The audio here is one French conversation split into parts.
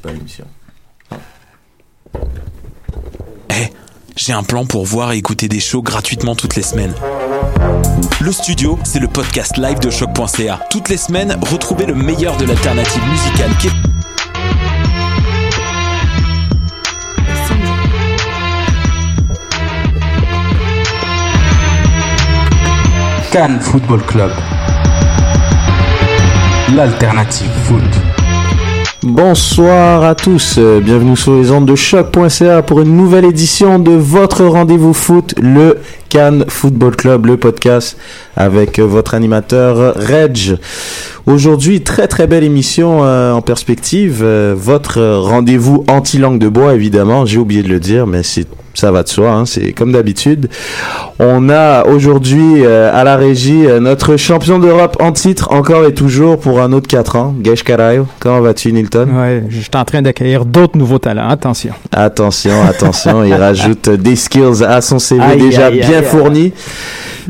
participer à l'émission. Eh, j'ai un plan pour voir et écouter des shows gratuitement toutes les semaines. Le studio, c'est le podcast live de choc.ca. Toutes les semaines, retrouvez le meilleur de l'alternative musicale qui Cannes Football Club. L'alternative foot. Bonsoir à tous, euh, bienvenue sur les ondes de choc.ca pour une nouvelle édition de votre rendez-vous foot, le Cannes Football Club, le podcast avec euh, votre animateur Reg. Aujourd'hui, très très belle émission euh, en perspective, votre rendez-vous anti-langue de bois évidemment, j'ai oublié de le dire, mais c'est ça va de soi, hein, c'est comme d'habitude. On a aujourd'hui euh, à la régie euh, notre champion d'Europe en titre, encore et toujours pour un autre 4 ans, Gesh Karayo. Comment vas-tu, Nilton? Ouais, je suis en train d'accueillir d'autres nouveaux talents. Attention. Attention, attention, il rajoute des skills à son CV Aïe, déjà aïe, bien aïe, fourni.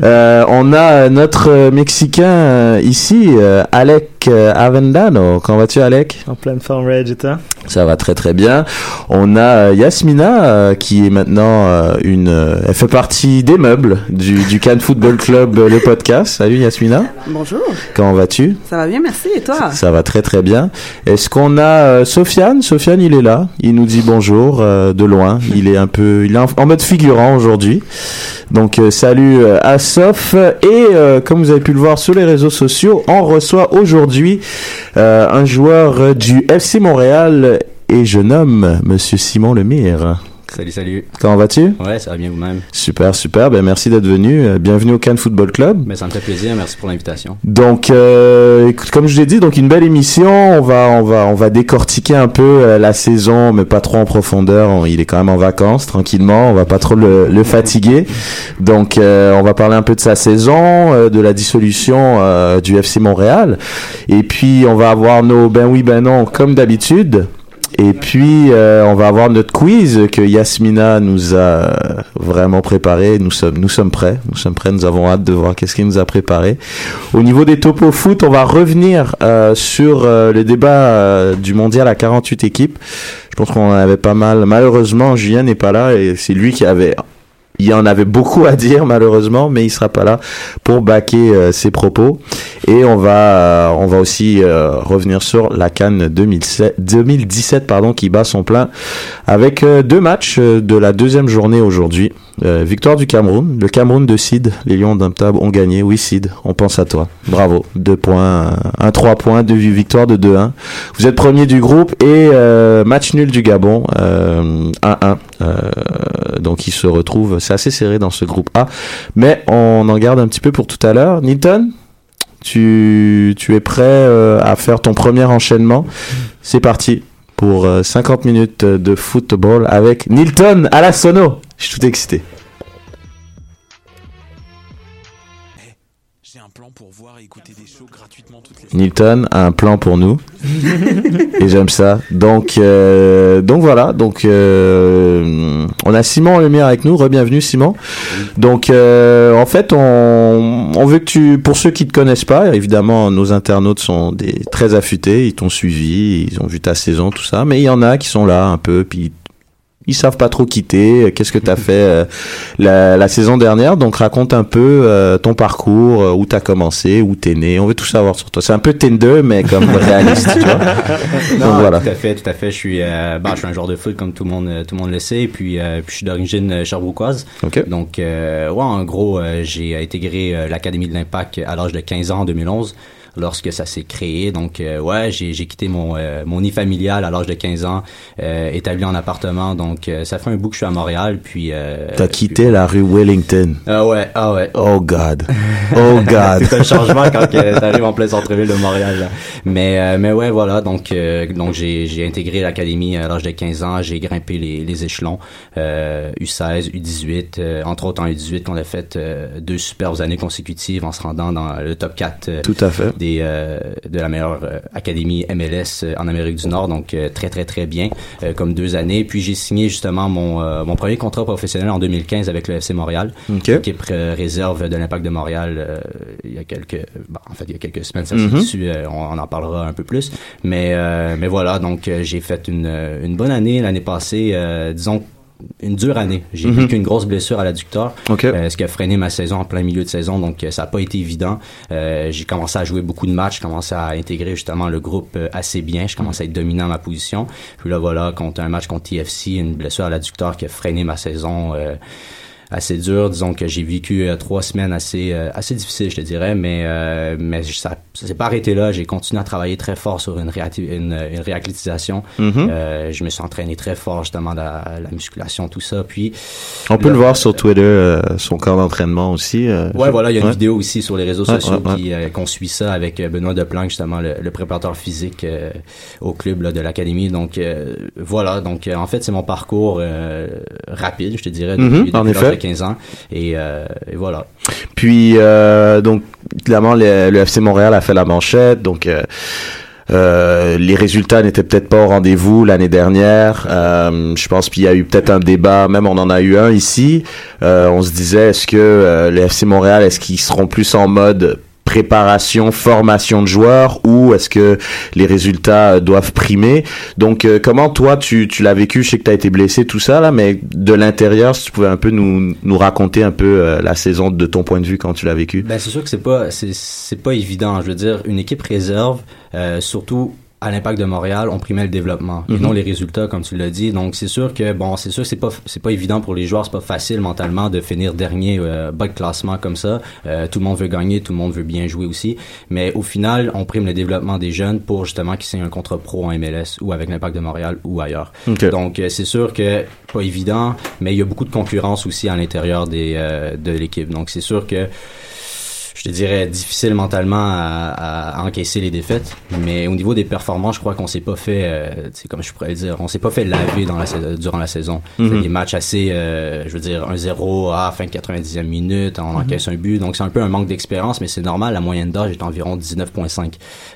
Euh, on a notre euh, Mexicain euh, ici, Alec Avendano. Comment vas-tu, Alec? En pleine forme, Reg, et toi? Ça va très très bien. On a Yasmina qui est maintenant une. elle fait partie des meubles du, du Cannes Football Club, le podcast. Salut Yasmina. Bonjour, Comment vas-tu? Ça va bien, merci. Et toi? Ça va très très bien. Est-ce qu'on a Sofiane? Sofiane, il est là. Il nous dit bonjour euh, de loin. Il est un peu, il est en, mode figurant aujourd'hui. Donc euh, salut à Et euh, comme vous avez pu le voir sur les réseaux sociaux, on reçoit aujourd'hui euh, un joueur du FC Montréal et je nomme Monsieur Simon Lemire. Salut, salut. Comment vas-tu? Ouais, ça va bien vous-même. Super, super. Ben merci d'être venu. Euh, Bienvenue au Cannes Football Club. Mais ça me fait plaisir, merci pour l'invitation. Donc, euh, écoute, comme je l'ai dit, donc une belle émission. On va, on va, on va décortiquer un peu euh, la saison, mais pas trop en profondeur. On- il est quand même en vacances, tranquillement. On va pas trop le, le fatiguer. Donc, euh, on va parler un peu de sa saison, euh, de la dissolution euh, du FC Montréal, et puis on va avoir nos ben oui ben non comme d'habitude. Et puis, euh, on va avoir notre quiz que Yasmina nous a vraiment préparé. Nous sommes, nous sommes prêts. Nous sommes prêts. Nous avons hâte de voir qu'est-ce qu'il nous a préparé. Au niveau des topos foot, on va revenir euh, sur euh, le débat euh, du mondial à 48 équipes. Je pense qu'on en avait pas mal. Malheureusement, Julien n'est pas là et c'est lui qui avait il y en avait beaucoup à dire malheureusement, mais il sera pas là pour baquer euh, ses propos. Et on va, euh, on va aussi euh, revenir sur la Cannes 2007, 2017 pardon, qui bat son plein avec deux matchs de la deuxième journée aujourd'hui. Victoire du Cameroun, le Cameroun de Sid, les Lions d'Umptab ont gagné. Oui Sid, on pense à toi. Bravo, deux points, un trois points, deux victoires de 2-1. Vous êtes premier du groupe et match nul du Gabon, euh, 1-1. Euh, donc il se retrouve, assez serré dans ce groupe A, mais on en garde un petit peu pour tout à l'heure. Nilton, tu, tu es prêt euh, à faire ton premier enchaînement? C'est parti pour euh, 50 minutes de football avec Nilton à la sono. Je suis tout excité. Pour voir et écouter des shows gratuitement toutes les semaines. Nilton a un plan pour nous et j'aime ça. Donc euh, donc voilà. Donc euh, on a Simon Lemire avec nous. Rebienvenue Simon. Donc euh, en fait on on veut que tu pour ceux qui te connaissent pas évidemment nos internautes sont des très affûtés. Ils t'ont suivi, ils ont vu ta saison tout ça. Mais il y en a qui sont là un peu puis ils savent pas trop quitter. Qu'est-ce que tu as fait euh, la, la saison dernière Donc raconte un peu euh, ton parcours, euh, où tu as commencé, où t'es né. On veut tout savoir sur toi. C'est un peu Tinder, mais comme réaliste, tu vois. Non, Donc voilà. tout à fait, tout à fait. Je suis, euh, bon, je suis un joueur de foot comme tout le monde, euh, tout le monde le sait. Et puis, euh, puis je suis d'origine euh, sherbrookeoise. Ok. Donc, euh, ouais, en gros, euh, j'ai intégré euh, l'Académie de l'Impact à l'âge de 15 ans en 2011 lorsque ça s'est créé. Donc, euh, ouais, j'ai, j'ai quitté mon, euh, mon nid familial à l'âge de 15 ans, euh, établi en appartement. Donc, euh, ça fait un bout que je suis à Montréal. Puis, euh, T'as quitté la rue Wellington. Ah ouais, ah ouais. Oh God. Oh God. c'est un changement quand t'arrives en plein centre-ville de Montréal. là. Mais euh, mais ouais voilà donc euh, donc j'ai j'ai intégré l'académie à l'âge de 15 ans, j'ai grimpé les, les échelons euh, U16, U18 euh, entre autres en U18 on a fait deux superbes années consécutives en se rendant dans le top 4 euh, Tout à fait. Des euh, de la meilleure euh, académie MLS euh, en Amérique du Nord, donc très très très bien comme deux années. Puis j'ai signé justement mon mon premier contrat professionnel en 2015 avec le FC Montréal, équipe euh, réserve de l'Impact de Montréal. il y a quelques, bon, en fait il y a quelques semaines, ça Mhm. s'est dessus, on, on en parlera un peu plus. Mais mais voilà, donc j'ai fait une une bonne année l'année passée, disons une dure année. J'ai Mhm. vécu une grosse blessure à l'adducteur, euh, ce qui a freiné ma saison en plein milieu de saison, donc euh, ça n'a pas été évident. Euh, j'ai commencé à jouer beaucoup de matchs, j'ai commencé à intégrer justement le groupe assez bien, je commençais à être dominant à ma position. Puis là voilà, contre un match contre TFC, une blessure à l'adducteur qui a freiné ma saison. euh, assez dur. Disons que j'ai vécu euh, trois semaines assez euh, assez difficiles, je te dirais, mais euh, mais ça, ça s'est pas arrêté là. J'ai continué à travailler très fort sur une, une, une. Mhm. Euh, je me suis entraîné très fort justement la, la musculation, tout ça. Puis On peut là- le voir sur Twitter, euh, son camp d'entraînement aussi. euh, Ouais, je- voilà, il y a une ouais. vidéo aussi sur les réseaux Ouais, sociaux ouais, euh, qu'on suit ça avec Benoît Deplanque, justement le, le préparateur physique euh, au club là, de l'académie. Donc euh, voilà, donc euh, en fait c'est mon parcours euh, rapide, je te dirais, depuis, Mhm, depuis en effet. De 15 ans. Et, euh, et voilà. Puis euh, donc évidemment le, FC Montréal a fait la manchette, donc euh, euh, les résultats n'étaient peut-être pas au rendez-vous l'année dernière. Je pense qu'il y a eu peut-être un débat, même on en a eu un ici. On se disait est-ce que le FC Montréal est-ce qu'ils seront plus en mode préparation, formation de joueurs ou est-ce que les résultats euh, doivent primer? Donc euh, comment toi tu, tu l'as vécu? Je sais que tu as été blessé tout ça là, mais de l'intérieur, si tu pouvais un peu nous, nous raconter un peu euh, la saison de ton point de vue quand tu l'as vécu. Ben c'est sûr que c'est pas c'est pas évident. Je veux dire, une équipe réserve, euh, surtout à l'impact de Montréal, on primait le développement et Mhm. non les résultats comme tu l'as dit. Donc c'est sûr que bon, c'est sûr que c'est pas c'est pas évident pour les joueurs, c'est pas facile mentalement de finir dernier euh, bas de classement comme ça. Euh, tout le monde veut gagner, tout le monde veut bien jouer aussi, mais au final, on prime le développement des jeunes pour justement qu'ils signent un contrat pro en MLS ou avec l'impact de Montréal ou ailleurs. Ok. Donc euh, c'est sûr que pas évident, mais il y a beaucoup de concurrence aussi à l'intérieur des euh, de l'équipe. Donc c'est sûr que je te dirais difficile mentalement à, à encaisser les défaites, mais au niveau des performances, je crois qu'on s'est pas fait, euh, comme je pourrais le dire, on s'est pas fait laver dans la sa- durant la saison. Mhm. C'est des matchs assez, euh, je veux dire, 1-0 à fin de 90e minute, on encaisse un but, donc c'est un peu un manque d'expérience, mais c'est normal. La moyenne d'âge est environ 19.5.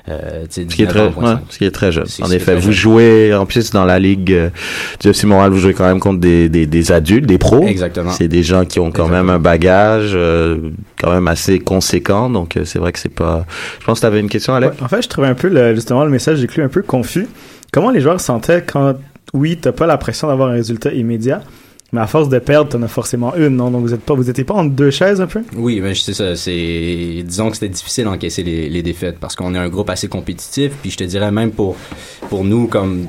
Euh, Ce qui est très, 19,5. ouais, ce qui est très jeune. En effet, vous jeune. jouez en plus dans la ligue euh, du FC Montréal, vous jouez quand même contre des, des, des adultes, des pros. Exactement. C'est des gens qui ont quand Exactement. même un bagage euh, quand même assez conséquent. Donc euh, c'est vrai que c'est pas. Je pense que tu avais une question, Alec. Ouais, en fait, je trouvais un peu, justement, le message j'ai cru un peu confus. Comment les joueurs se sentaient quand, oui, t'as pas la pression d'avoir un résultat immédiat, mais à force de perdre, t'en as forcément une, non? Donc vous êtes pas, vous étiez pas entre deux chaises un peu? Oui, mais c'est ça. C'est disons que c'était difficile d'encaisser les, les défaites parce qu'on est un groupe assez compétitif. Puis je te dirais même pour pour nous comme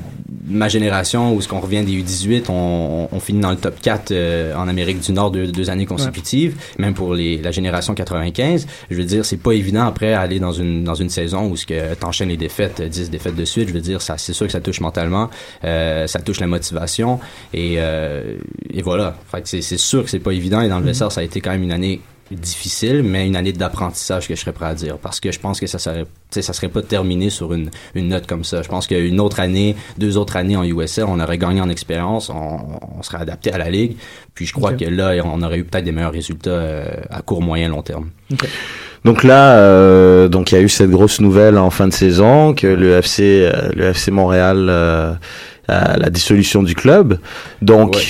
ma génération où ce qu'on revient des U18, on, on finit dans le top 4 euh, en Amérique du Nord deux, deux années consécutives. Même pour les, la génération 95, je veux dire c'est pas évident après aller dans une dans une saison où ce que t'enchaînes les défaites, 10 défaites de suite. Je veux dire ça c'est sûr que ça touche mentalement, euh, ça touche la motivation et euh, et voilà. Fait que c'est c'est sûr que c'est pas évident et dans le vestiaire ça a été quand même une année difficile, mais une année d'apprentissage que je serais prêt à dire, parce que je pense que ça serait, tu sais, ça serait pas terminé sur une, une note comme ça. Je pense qu'une autre année, deux autres années en USL, on aurait gagné en expérience, on, on serait adapté à la ligue, puis je crois que là, on aurait eu peut-être des meilleurs résultats euh, à court, moyen, long terme. Donc là, euh, donc il y a eu cette grosse nouvelle en fin de saison que le FC, euh, le FC Montréal, euh, a la dissolution du club. Donc Ouais.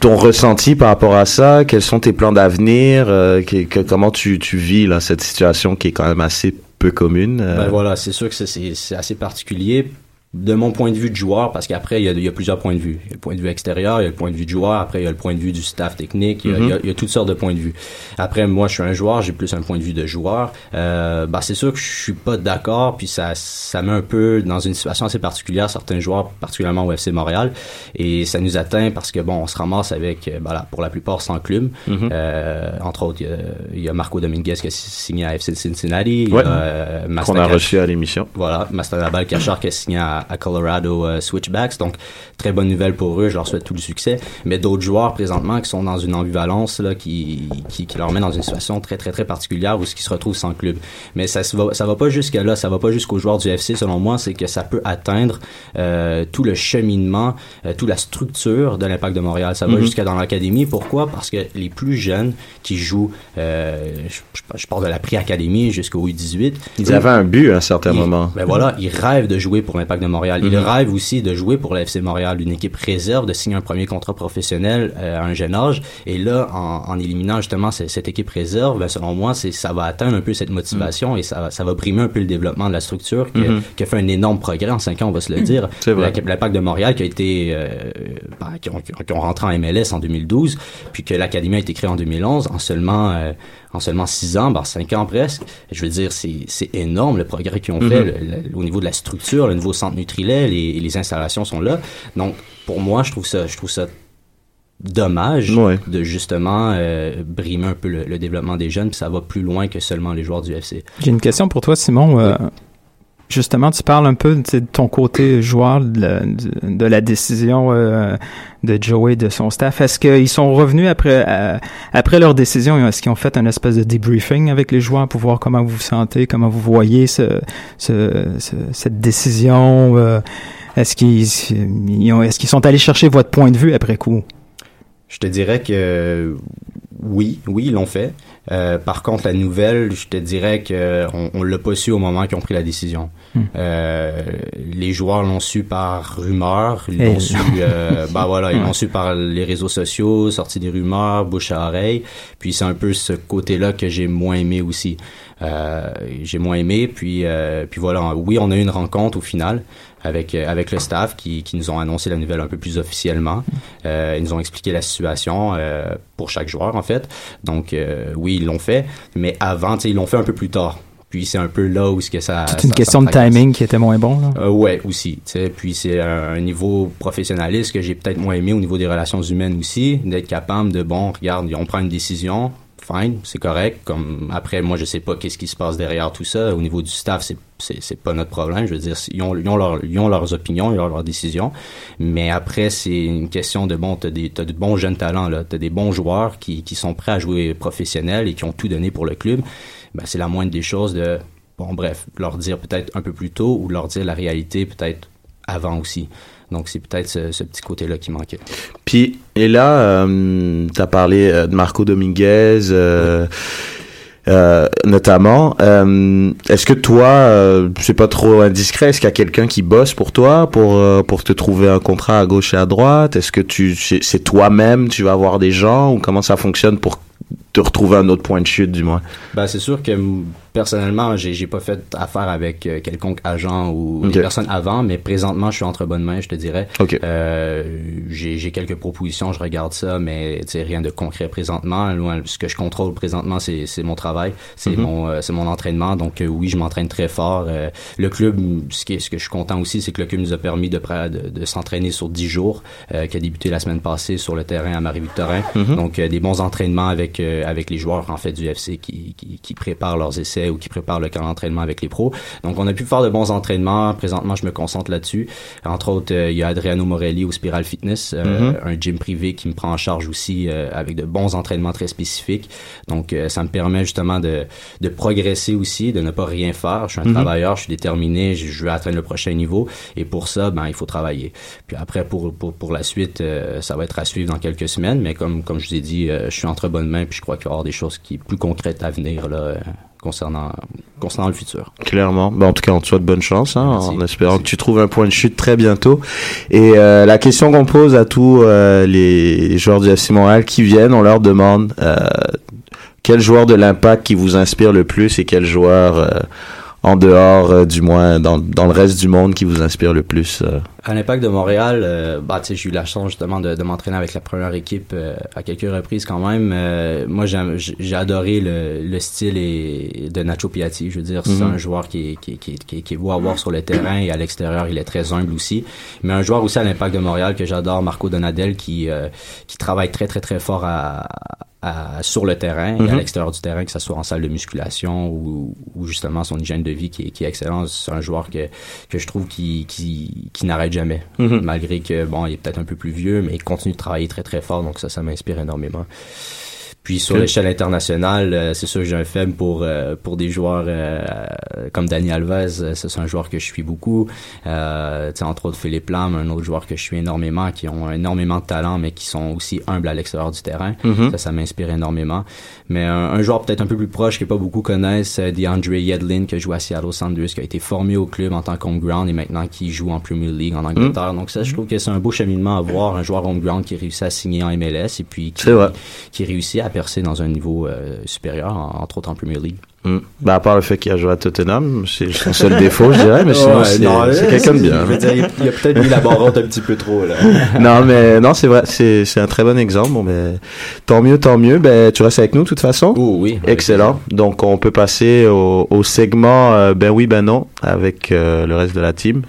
Ton ressenti par rapport à ça, quels sont tes plans d'avenir, euh, comment tu, vis là cette situation qui est quand même assez peu commune. euh? Ben voilà, c'est sûr que c'est assez particulier. De mon point de vue de joueur, parce qu'après, il y, a, il y a plusieurs points de vue. Il y a le point de vue extérieur, il y a le point de vue du joueur, après, il y a le point de vue du staff technique, il y a, Mhm. il y a- il y a toutes sortes de points de vue. Après, moi, je suis un joueur, j'ai plus un point de vue de joueur. Euh, ben, c'est sûr que je suis pas d'accord, puis ça, ça met un peu dans une situation assez particulière certains joueurs, particulièrement au FC Montréal, et ça nous atteint parce que, bon, on se ramasse avec, euh, ben là, pour la plupart, sans club. Mhm. Euh, entre autres, il y a, il y a Marco Dominguez qui a signé à FC Cincinnati, il y Ouais. a euh, qu'on a reçu à l'émission. voilà, Master Labal Cachard qui a signé à, à, Colorado euh, Switchbacks. Donc, très bonne nouvelle pour eux. Je leur souhaite tout le succès. Mais d'autres joueurs présentement qui sont dans une ambivalence là, qui, qui, qui leur met dans une situation très très très particulière où ce qui se retrouvent sans club. Mais ça va, ça va pas jusqu'à là. Ça va pas jusqu'aux joueurs du FC. Selon moi, c'est que ça peut atteindre euh, tout le cheminement, euh, toute la structure de l'Impact de Montréal. Ça va Mhm. jusqu'à dans l'académie. Pourquoi? Parce que les plus jeunes qui jouent, euh, je, je, parle de la pré-académie jusqu'au U18. Ils avaient un but à un certain Ils- moment. Ben voilà, ils rêvent de jouer pour l'Impact de Montréal. Ils Mhm. rêvent aussi de jouer pour la FC Montréal, une équipe réserve, de signer un premier contrat professionnel euh, à un jeune âge. Et là, en, en éliminant justement ce- cette équipe réserve, ben, selon moi, c'est ça va atteindre un peu cette motivation et ça, va- ça va brimer un peu le développement de la structure qui, a- Mhm. qui a fait un énorme progrès en cinq ans, on va se le dire. C'est vrai. La- L'Impact de Montréal qui a été, euh, ben, qui, ont, qui ont rentré en MLS en 2012, puis que l'Académie a été créée en 2011, en seulement euh, en seulement six ans, ben cinq ans presque. Je veux dire, c'est c'est énorme le progrès qu'ils ont Mhm. fait le- le- au niveau de la structure, le nouveau centre Nutrilait, les, les installations sont là. Donc, pour moi, je trouve ça, je trouve ça dommage Ouais. de justement euh, brimer un peu le, le développement des jeunes, puis ça va plus loin que seulement les joueurs du FC. J'ai une question pour toi, Simon. Euh, justement, tu parles un peu de ton côté joueur, de, la- décision euh, de Joey et de son staff. Est-ce qu'ils sont revenus après euh, après leur décision? Est-ce qu'ils ont fait un espèce de debriefing avec les joueurs pour voir comment vous vous sentez, comment vous voyez ce, ce, ce- cette décision? euh, est-ce qu'ils est-ce qu'ils sont allés chercher votre point de vue après coup? Je te dirais que oui, oui, ils l'ont fait. Euh, par contre, la nouvelle, je te dirais que on, l'a pas su au moment qu'ils ont pris la décision. Hmm. Euh, les joueurs l'ont su par rumeur, ils Eh. l'ont su, euh, bah voilà, ils l'ont su par les réseaux sociaux, sorti des rumeurs, bouche à oreille. Puis c'est un peu ce côté-là que j'ai moins aimé aussi. Euh, j'ai moins aimé. Puis euh, puis voilà, oui, on a eu une rencontre au final avec euh, avec le staff qui, qui nous ont annoncé la nouvelle un peu plus officiellement. Euh, ils nous ont expliqué la situation euh, pour chaque joueur en fait. Donc euh, oui, ils l'ont fait, mais avant, ils l'ont fait un peu plus tard. Puis c'est un peu là où ce que ça. C'est une ça- question ça de timing qui était moins bon. Là. Euh, ouais, aussi. tu sais. Puis c'est un, un niveau professionnaliste que j'ai peut-être moins aimé au niveau des relations humaines aussi, d'être capable de bon, regarde, on prend une décision, c'est correct. Comme après, moi, je sais pas qu'est-ce qui se passe derrière tout ça. Au niveau du staff, c'est c'est pas notre problème. Je veux dire, ils ont ils ont, ils ont leurs opinions, ils ont leurs décisions. Mais après, c'est une question de bon, t'as des t'as de bons jeunes talents là, t'as des bons joueurs qui qui sont prêts à jouer professionnel et qui ont tout donné pour le club. Ben c'est la moindre des choses de bon bref leur dire peut-être un peu plus tôt ou leur dire la réalité peut-être avant aussi. Donc c'est peut-être ce, ce petit côté-là qui manquait. Puis, et là, euh, tu as parlé euh, de Marco Dominguez, euh, euh, notamment. Euh, est-ce que toi, euh, c'est pas trop indiscret, est-ce qu'il y a quelqu'un qui bosse pour toi, pour, pour te trouver un contrat à gauche et à droite? Est-ce que tu c'est c'est toi-même, tu vas voir des gens, ou comment ça fonctionne pour te retrouver un autre point de chute, du moins Ben c'est sûr que personnellement, j'ai j'ai pas fait affaire avec euh, quelconque agent ou Ok. des personnes avant, mais présentement, je suis entre bonnes mains, je te dirais. Euh, j'ai j'ai quelques propositions, je regarde ça, mais rien de concret présentement. Ce que je contrôle présentement, c'est c'est mon travail, c'est Mhm. mon euh, c'est mon entraînement. Donc oui, je m'entraîne très fort. Le club, ce qui est- ce que je suis content aussi, c'est que le club nous a permis de de, de s'entraîner sur 10 jours, qui a débuté la semaine passée sur le terrain à Marie-Victorin. Mhm. Donc des bons entraînements avec avec les joueurs en fait du FC qui, qui qui préparent leurs essais ou qui préparent le camp d'entraînement avec les pros. Donc on a pu faire de bons entraînements. Présentement, je me concentre là-dessus. Entre autres, euh, il y a Adriano Morelli au Spiral Fitness, euh, Mhm. un gym privé qui me prend en charge aussi euh, avec de bons entraînements très spécifiques. Donc ça me permet justement de de progresser aussi, de ne pas rien faire. Je suis un Mhm. travailleur, je suis déterminé, je, je veux atteindre le prochain niveau et pour ça, ben il faut travailler. Puis après pour pour pour la suite, ça va être à suivre dans quelques semaines, mais comme comme je vous ai dit, je suis entre bonnes mains puis je crois qu'il va y avoir des choses qui plus concrètes à venir là concernant concernant le futur. Clairement. Ben, en tout cas, on te souhaite bonne chance, hein, en espérant Merci. que tu trouves un point de chute très bientôt. Et euh, la question qu'on pose à tous euh, les joueurs du FC Montréal qui viennent, on leur demande euh, quel joueur de l'impact qui vous inspire le plus et quel joueur en dehors, du moins dans, dans le reste du monde qui vous inspire le plus. À l'Impact de Montréal, euh, bah, tu sais, j'ai eu la chance justement de, de m'entraîner avec la première équipe euh, à quelques reprises quand même. Euh, moi, j'ai adoré le, le style et, de Nacho Piatti. Je veux dire, c'est Mhm. un joueur qui, est- qui, qui, est- qui, qui est beau à voir sur le terrain et à l'extérieur, il est très humble aussi. Mais un joueur aussi à l'Impact de Montréal que j'adore, Marco Donadel, qui, euh, qui travaille très, très, très fort à, à- sur le terrain et à Mhm. l'extérieur du terrain, que ce soit en salle de musculation ou, ou justement son hygiène de vie qui est, qui est excellente. C'est un joueur que, que je trouve qui, qui, qui n'arrête jamais, Mhm. malgré que bon, il est peut-être un peu plus vieux, mais il continue de travailler très très fort, donc ça, ça m'inspire énormément. Puis sur l'échelle internationale, euh, c'est sûr que j'ai un faible pour euh, pour des joueurs euh, comme Dani Alves. Euh, ça, C'est un joueur que je suis beaucoup. Euh, tu sais, entre autres Philippe Lam, un autre joueur que je suis énormément, qui ont énormément de talent, mais qui sont aussi humbles à l'extérieur du terrain. Mhm. Ça, ça m'inspire énormément. Mais un, un joueur peut-être un peu plus proche que pas beaucoup connaissent, euh, DeAndre Yedlin, qui a joué à Seattle Sounders, qui a été formé au club en tant qu'homeground et maintenant qui joue en Premier League en Angleterre. Donc ça, je trouve que c'est un beau cheminement à voir, un joueur homeground qui réussit à signer en MLS et puis qui, qui réussit à percer dans un niveau euh, supérieur, en- entre autres en Premier League. Mm. Bah, à part le fait qu'il a joué à Tottenham, c'est son seul défaut, je dirais, mais sinon, Ouais, c'est non, c'est quelqu'un de bien. je veux dire, il- a peut-être mis la barre haute un petit peu trop, là. non, mais non, c'est vrai, c'est c'est un très bon exemple. Bon, ben, tant mieux, tant mieux. Ben, tu restes avec nous de toute façon? Oh oui. Excellent. Donc, on peut passer au, au segment euh, Ben oui, ben non, avec euh, le reste de la team.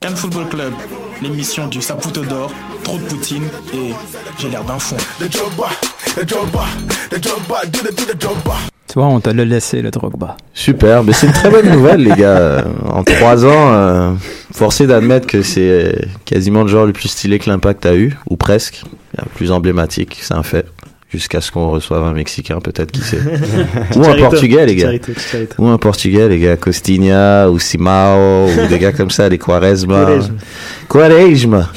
Cannes Football Club, l'émission du Saputo d'or, trop de poutine et j'ai l'air d'un fond. Tu vois, on te l'a laissé, le Drogba. Super, mais c'est une très bonne nouvelle, les gars. Euh, En trois ans, euh, forcé d'admettre que c'est quasiment le joueur le plus stylé que l'Impact a eu, ou presque, le plus emblématique, c'est un fait. Jusqu'à ce qu'on reçoive un Mexicain, peut-être, qui sait. ou un. Portugais, les gars. Ou un Portugais, les gars, Costinha, ou Simao, ou des gars comme ça, les Quaresma. Quaresma. Quaresma.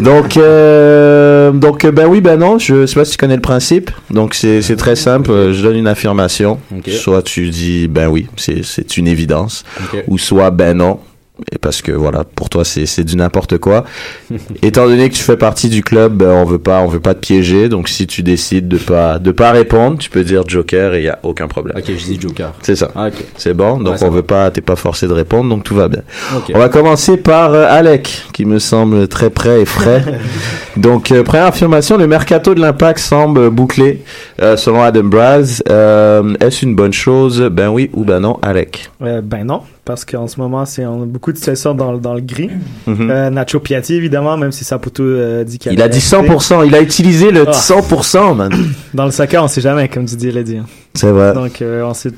Donc, euh, donc, euh, ben oui, ben non, je sais pas si tu connais le principe. Donc, c'est c'est très simple. Je donne une affirmation. Ok. Soit tu dis, ben oui, c'est c'est une évidence. Ok. Ou soit, ben non. Et parce que voilà, pour toi c'est c'est du n'importe quoi. Étant donné que tu fais partie du club, ben, on veut pas on veut pas te piéger. Donc si tu décides de pas de pas répondre, tu peux dire Joker et il y a aucun problème. Ok, je dis Joker. C'est ça. Ah, ok. C'est bon. Donc Ouais, on va. veut pas t'es pas forcé de répondre, donc tout va bien. Ok. On va commencer par euh, Alec, qui me semble très prêt et frais. Donc, euh, première affirmation, le mercato de l'impact semble bouclé, euh, selon Adam Braz. Euh, Est-ce une bonne chose? Ben oui ou ben non, Alec? Euh, ben non, parce qu'en ce moment, c'est on a beaucoup de situations dans, le- dans le gris. Mhm. Euh, Nacho Piatti, évidemment, même si Saputo euh, dit qu'il Il a dit rester. 100%, il a utilisé le Ah. 100%, man. Dans le soccer, on sait jamais, comme Didier l'a dit. hein. C'est vrai. Donc, euh, on si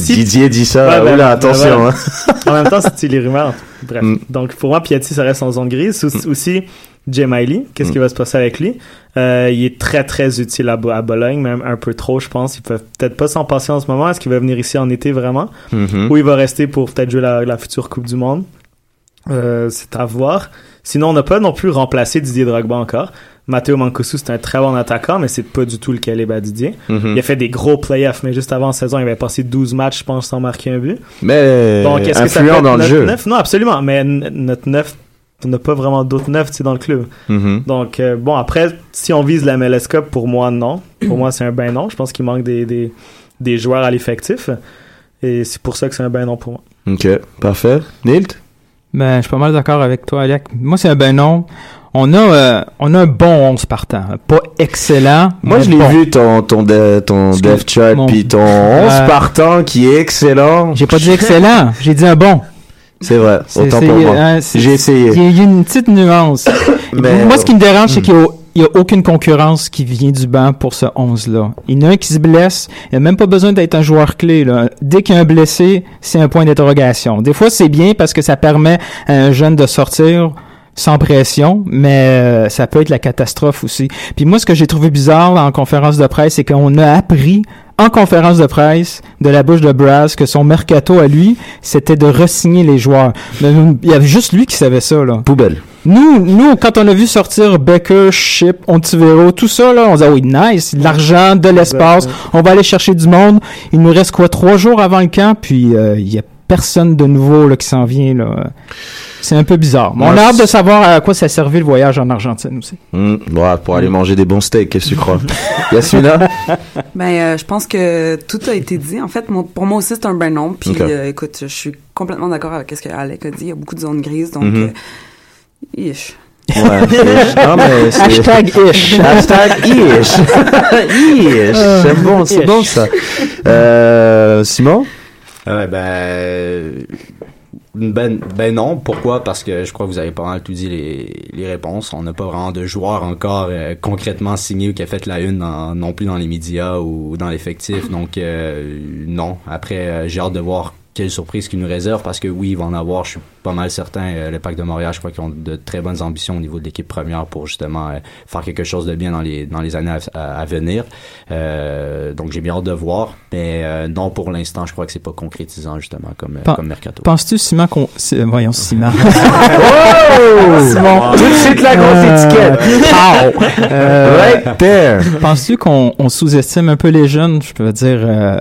si- Didier dit ça, Ouais, ben, oula, ben, attention. voilà. hein. en même temps, c'est les rumeurs? Bref. Mm. Donc, pour moi, Piatti, ça reste en zone grise. Aussi, aussi Jay Miley, qu'est-ce Mm. qui va se passer avec lui? Euh, il est très, très utile à, à Bologne, même un peu trop, je pense. Il peut peut-être pas s'en passer en ce moment. Est-ce qu'il va venir ici en été vraiment? Mhm. Ou il va rester pour peut-être jouer la, la future Coupe du Monde? Euh, c'est à voir. Sinon, on n'a pas non plus remplacé Didier Drogba encore. Matteo Mancosu, c'est un très bon attaquant, mais c'est pas du tout le calibre à Didier. Mhm. Il a fait des gros playoffs, mais juste avant la saison, il avait passé 12 matchs, je pense, sans marquer un but. Mais Donc, est-ce que ça peut influent être dans le jeu. neuf? Non, absolument. Mais notre neuf, on n'a pas vraiment d'autres neufs, dans le club. Mhm. Donc, euh, bon, après, si on vise la MLS Cup, pour moi, non. Pour moi, c'est un ben non. Je pense qu'il manque des, des, des joueurs à l'effectif. Et c'est pour ça que c'est un ben non pour moi. Ok, parfait. Nilt? Ben, je suis pas mal d'accord avec toi, Alec. Moi, c'est un ben non. On a, euh, on a un bon 11 partant. Pas excellent. Moi, je l'ai bon. vu ton ton de- dev chart mon- puis ton 11 Ouais. partant qui est excellent. J'ai pas dit excellent. J'ai dit un bon. C'est vrai, autant pour moi. hein, J'ai essayé. Il y, a- une petite nuance. Mais- Moi, ce qui me dérange, c'est qu'il y a, il y a aucune concurrence qui vient du banc pour ce 11-là. Il y en a un qui se blesse. Il n'y a même pas besoin d'être un joueur clé. Là. Dès qu'il y a un blessé, c'est un point d'interrogation. Des fois, c'est bien parce que ça permet à un jeune de sortir sans pression, mais euh, ça peut être la catastrophe aussi. Puis moi, ce que j'ai trouvé bizarre là, en conférence de presse, c'est qu'on a appris en conférence de presse de la bouche de Brass que son mercato à lui, c'était de resigner les joueurs. Mais Il y avait juste lui qui savait ça. Là. Poubelle. Nous, nous, quand on a vu sortir Becker, Ship, Ontivero, tout ça, là, on disait, oui, nice, de l'argent, de l'espace, on va aller chercher du monde. Il nous reste quoi, trois jours avant le camp, puis euh, il y a personne de nouveau là, qui s'en vient. Là. C'est un peu bizarre. Mais on a hâte de savoir à quoi ça servait le voyage en Argentine aussi. Voilà, pour aller manger des bons steaks, qu'est-ce que tu crois? Yasmina Ben, euh, je pense que tout a été dit. En fait, moi, pour moi aussi, c'est un ben non. Puis, euh, écoute, je suis complètement d'accord avec ce que Alec a dit. Il y a beaucoup de zones grises, donc, Mhm. euh, ish. Ouais. non, mais c'est- Hashtag ish. Hashtag ish. ish. C'est bon, c'est Ish. bon ça. Euh, Simon? Euh, ben, Ben, ben non. Pourquoi? Parce que je crois que vous avez pas mal tout dit les, les réponses. On n'a pas vraiment de joueur encore euh, concrètement signé ou qui a fait la une non plus dans les médias ou dans l'effectif. Donc, euh, non. Après, euh, j'ai hâte de voir quelle surprise qu'ils nous réservent parce que oui, ils vont en avoir. Je suis pas mal certain. Euh, le Pack de Montréal, je crois qu'ils ont de très bonnes ambitions au niveau de l'équipe première pour justement euh, faire quelque chose de bien dans les, dans les années à, à- venir. Euh, donc, j'ai bien hâte de voir. Mais euh, non, pour l'instant, je crois que c'est pas concrétisant justement comme, euh, Pen- comme Mercato. Penses-tu, Simon, qu'on... Voyons, Simon. Oh! Simon. Tout de suite la grosse étiquette. Right there. Penses-tu qu'on on sous-estime un peu les jeunes? Je peux dire, euh,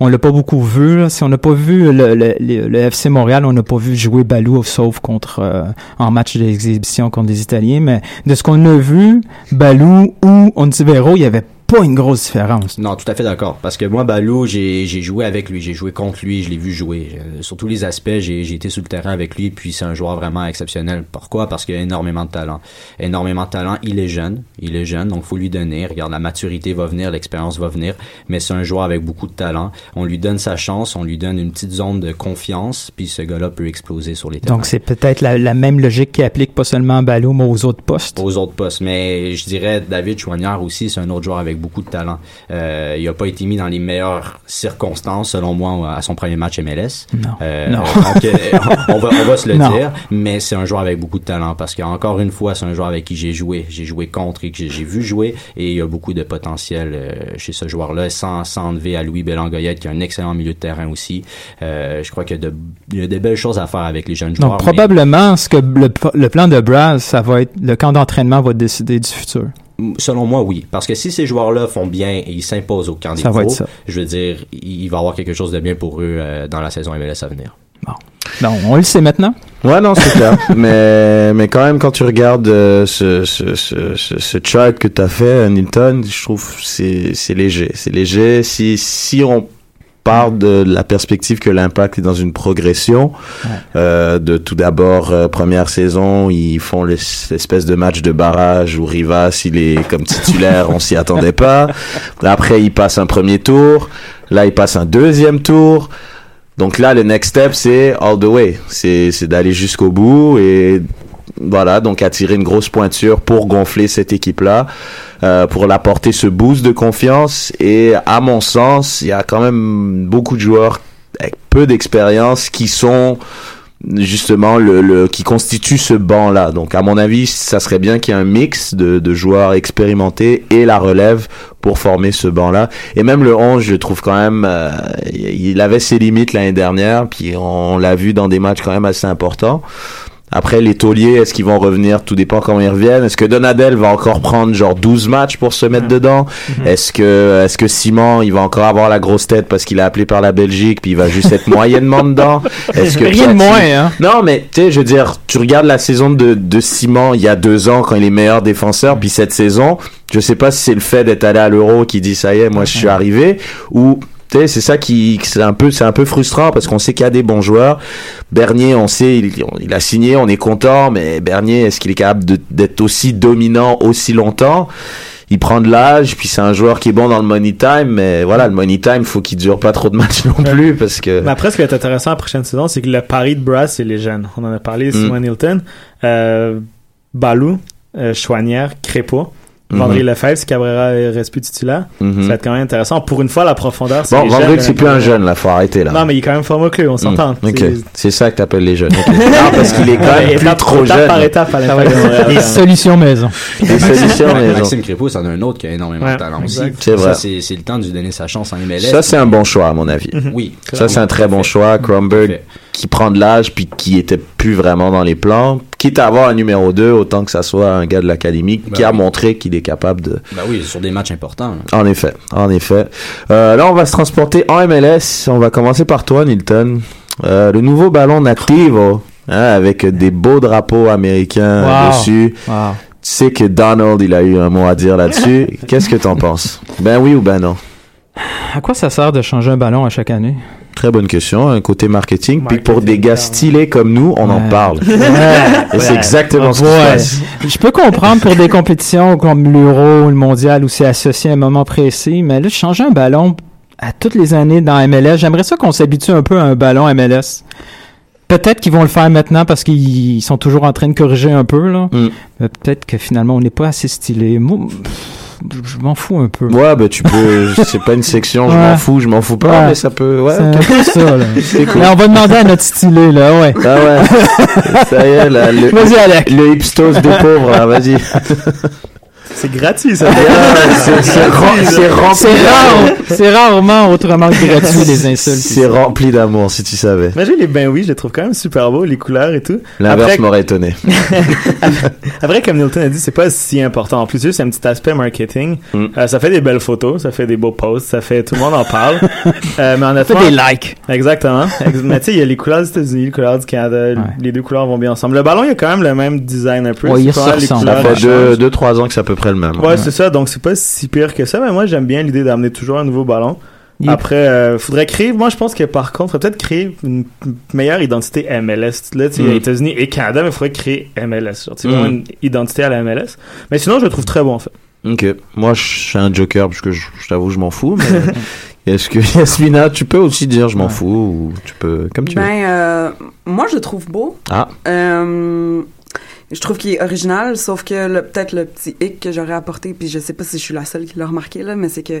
on l'a pas beaucoup vu. Là. Si on n'a pas vu le, le, le- le FC Montréal, on n'a pas vu jouer Balou sauf contre euh, en match d'exhibition contre les Italiens. Mais de ce qu'on a vu, Balou ou Ontivero, il y avait pas une grosse différence. Non, tout à fait d'accord. Parce que moi, Balou, j'ai joué avec lui, j'ai joué contre lui, je l'ai vu jouer. Euh, sur tous les aspects, j'ai j'ai été sur le terrain avec lui, puis c'est un joueur vraiment exceptionnel. Pourquoi? Parce qu'il a énormément de talent. Énormément de talent. Il est jeune, il est jeune, donc faut lui donner. Regarde, la maturité va venir, l'expérience va venir, mais c'est un joueur avec beaucoup de talent. On lui donne sa chance, on lui donne une petite zone de confiance, puis ce gars-là peut exploser sur les terrains. Donc c'est peut-être la, la même logique qui applique pas seulement à Balou, mais aux autres postes. aux autres postes. Mais je dirais David Chouanière aussi, c'est un autre joueur avec beaucoup de talent. Euh, il a pas été mis dans les meilleures circonstances, selon moi, à son premier match MLS. Non. Euh, Non. donc, euh, on, va, on va se le Non. dire, mais c'est un joueur avec beaucoup de talent parce qu'encore une fois, c'est un joueur avec qui j'ai joué. J'ai joué contre et que j'ai- vu jouer et il y a beaucoup de potentiel chez ce joueur-là, sans, sans enlever à Louis Belangoyette qui a un excellent milieu de terrain aussi. Je crois qu'il y a de, il y a de belles choses à faire avec les jeunes joueurs. Donc mais- probablement, ce que le, le plan de Braz, ça va être le camp d'entraînement va décider du futur. Selon moi, oui. Parce que si ces joueurs-là font bien et ils s'imposent au camp des Ça va pros, être ça. je veux dire, il va y avoir quelque chose de bien pour eux euh, dans la saison MLS à venir. Non, on le sait maintenant? Ouais, non, c'est clair. mais, mais quand même, quand tu regardes euh, ce, ce, ce, chart que tu as fait, Nilton, je trouve que c'est c'est léger. C'est léger. Si, si on part de la perspective que l'impact est dans une progression, euh, de tout d'abord, euh, première saison, ils font l'es- l'espèce de match de barrage où Rivas, il est comme titulaire, on s'y attendait pas. Après, il passe un premier tour. Là, il passe un deuxième tour. Donc là, le next step, c'est all the way. C'est c'est d'aller jusqu'au bout et voilà, donc attirer une grosse pointure pour gonfler cette équipe-là, euh, pour l'apporter ce boost de confiance. Et à mon sens, il y a quand même beaucoup de joueurs avec peu d'expérience qui sont justement le, le qui constituent ce banc là donc à mon avis ça serait bien qu'il y ait un mix de, de joueurs expérimentés et la relève pour former ce banc là et même le 11 je trouve quand même euh, il avait ses limites l'année dernière puis on, on l'a vu dans des matchs quand même assez importants après, les tauliers, est-ce qu'ils vont revenir? Tout dépend comment ils reviennent. Est-ce que Donadel va encore prendre genre 12 matchs pour se mettre dedans? Est-ce que, est-ce que Simon, il va encore avoir la grosse tête parce qu'il est appelé par la Belgique puis il va juste être moyennement dedans? Est-ce que Rien de moins, hein. non, mais tu sais, je veux dire, tu regardes la saison de, de Simon il y a deux ans quand il est meilleur défenseur, puis cette saison, je sais pas si c'est le fait d'être allé à l'Euro qui dit ça y est, moi je suis arrivé, ou c'est ça qui, c'est un peu, c'est un peu frustrant parce qu'on sait qu'il y a des bons joueurs. Bernier, on sait, il, il a signé, on est content, mais Bernier, est-ce qu'il est capable d'être aussi dominant aussi longtemps? Il prend de l'âge, puis c'est un joueur qui est bon dans le money time, mais voilà, le money time, faut qu'il dure pas trop de matchs non plus parce que. Mais après, ce qui va être intéressant la prochaine saison, c'est que le pari de Brass, c'est les jeunes. On en a parlé, Simon Hilton, euh, Balou, euh, Chouanière, Crépeau, Vendry Mhm. Lefebvre, si Cabrera reste plus titulaire. Mhm. Ça va être quand même intéressant. Pour une fois, la profondeur, c'est Bon, Vendry, jeunes, c'est euh, plus un jeune, là, faut arrêter, là. Non, mais il est quand même format clé, on s'entend. Hmm, Ok, C'est- ça que t'appelles les jeunes. non, parce qu'il est quand même plus étape, trop étape jeune. par étape à l'impact de Montréal. Les solutions maison. Les solutions, mais Maxime Crépeau, c'en a un autre qui a énormément Ouais, de talent aussi. C'est vrai. Ça, c'est le temps de lui donner sa chance en MLS. Ça, c'est un bon choix, à mon avis. Oui. Ça, c'est un très bon choix. Parfait. Qui prend de l'âge, puis qui était plus vraiment dans les plans. Quitte à avoir un numéro 2, autant que ça soit un gars de l'académie, qui Ben a oui. montré qu'il est capable de... Ben oui, sur des matchs importants. En effet, en effet. Euh, là, on va se transporter en MLS. On va commencer par toi, Nilton. Euh, le nouveau ballon Nativo, hein, avec des beaux drapeaux américains Wow. dessus. Wow. Tu sais que Donald, il a eu un mot à dire là-dessus. Qu'est-ce que t'en penses? Ben oui ou ben non? À quoi ça sert de changer un ballon à chaque année? Très bonne question, un côté marketing. Puis pour des gars stylés comme nous, on en parle. Ouais. Et c'est exactement ce qui se Ouais. passe. Je peux comprendre pour des compétitions comme l'Euro ou le Mondial où c'est associé à un moment précis, mais là, changer un ballon à toutes les années dans MLS, j'aimerais ça qu'on s'habitue un peu à un ballon MLS. Peut-être qu'ils vont le faire maintenant parce qu'ils sont toujours en train de corriger un peu, là. Mm. Mais peut-être que finalement, on n'est pas assez stylé. Moi, je m'en fous un peu. Ouais, bah tu peux. c'est pas une section, je Ouais. m'en fous, je m'en fous pas, Ouais. mais ça peut. Ouais, C'est ça, là. C'est cool. On va demander à notre stylé, là, ouais. Ah ouais. ça y est, là, le, Vas-y, Alec. le hipstos des pauvres, là, vas-y. C'est gratuit, ça. c'est c'est rem- c'est rempli C'est rare, c'est rarement autrement gratuit, les insultes. C'est rempli d'amour, si tu savais. Imagine les ben oui, je les trouve quand même super beaux, les couleurs et tout. L'inverse m'aurait étonné. Après, comme Nilton a dit, c'est pas si important. En plus, c'est un petit aspect marketing. Mm. Euh, ça fait des belles photos, ça fait des beaux posts, ça fait tout le monde en parle. euh, mais honnêtement, Fais des likes. Exactement. Ex- mais tu sais, il y a les couleurs des États-Unis, les couleurs du Canada. Les deux couleurs vont bien ensemble. Le ballon, il y a quand même le même design un peu. Ouais, il pas les. Ça fait qui deux, changent. deux, trois ans que c'est à peu près le même. Ouais, c'est ça. Donc, c'est pas si pire que ça. Mais moi, j'aime bien l'idée d'amener toujours un nouveau ballon. Après, euh, faudrait créer. Moi, je pense que par contre, faudrait peut-être créer une meilleure identité MLS. Là, tu Mm. États-Unis et Canada, mais il faudrait créer MLS. Genre, tu sais, Mm. vraiment une identité à la MLS. Mais sinon, je le trouve très bon, en fait. Ok. Moi, je suis un joker parce que je, je t'avoue, je m'en fous. Mais est-ce que Yasmina, tu peux aussi dire je m'en fous ou tu peux comme tu veux. Ben, euh, moi, je le trouve beau. Ah. Euh, je trouve qu'il est original, sauf que peut-être le petit hic que j'aurais apporté, puis je sais pas si je suis la seule qui l'a remarqué, là, mais c'est que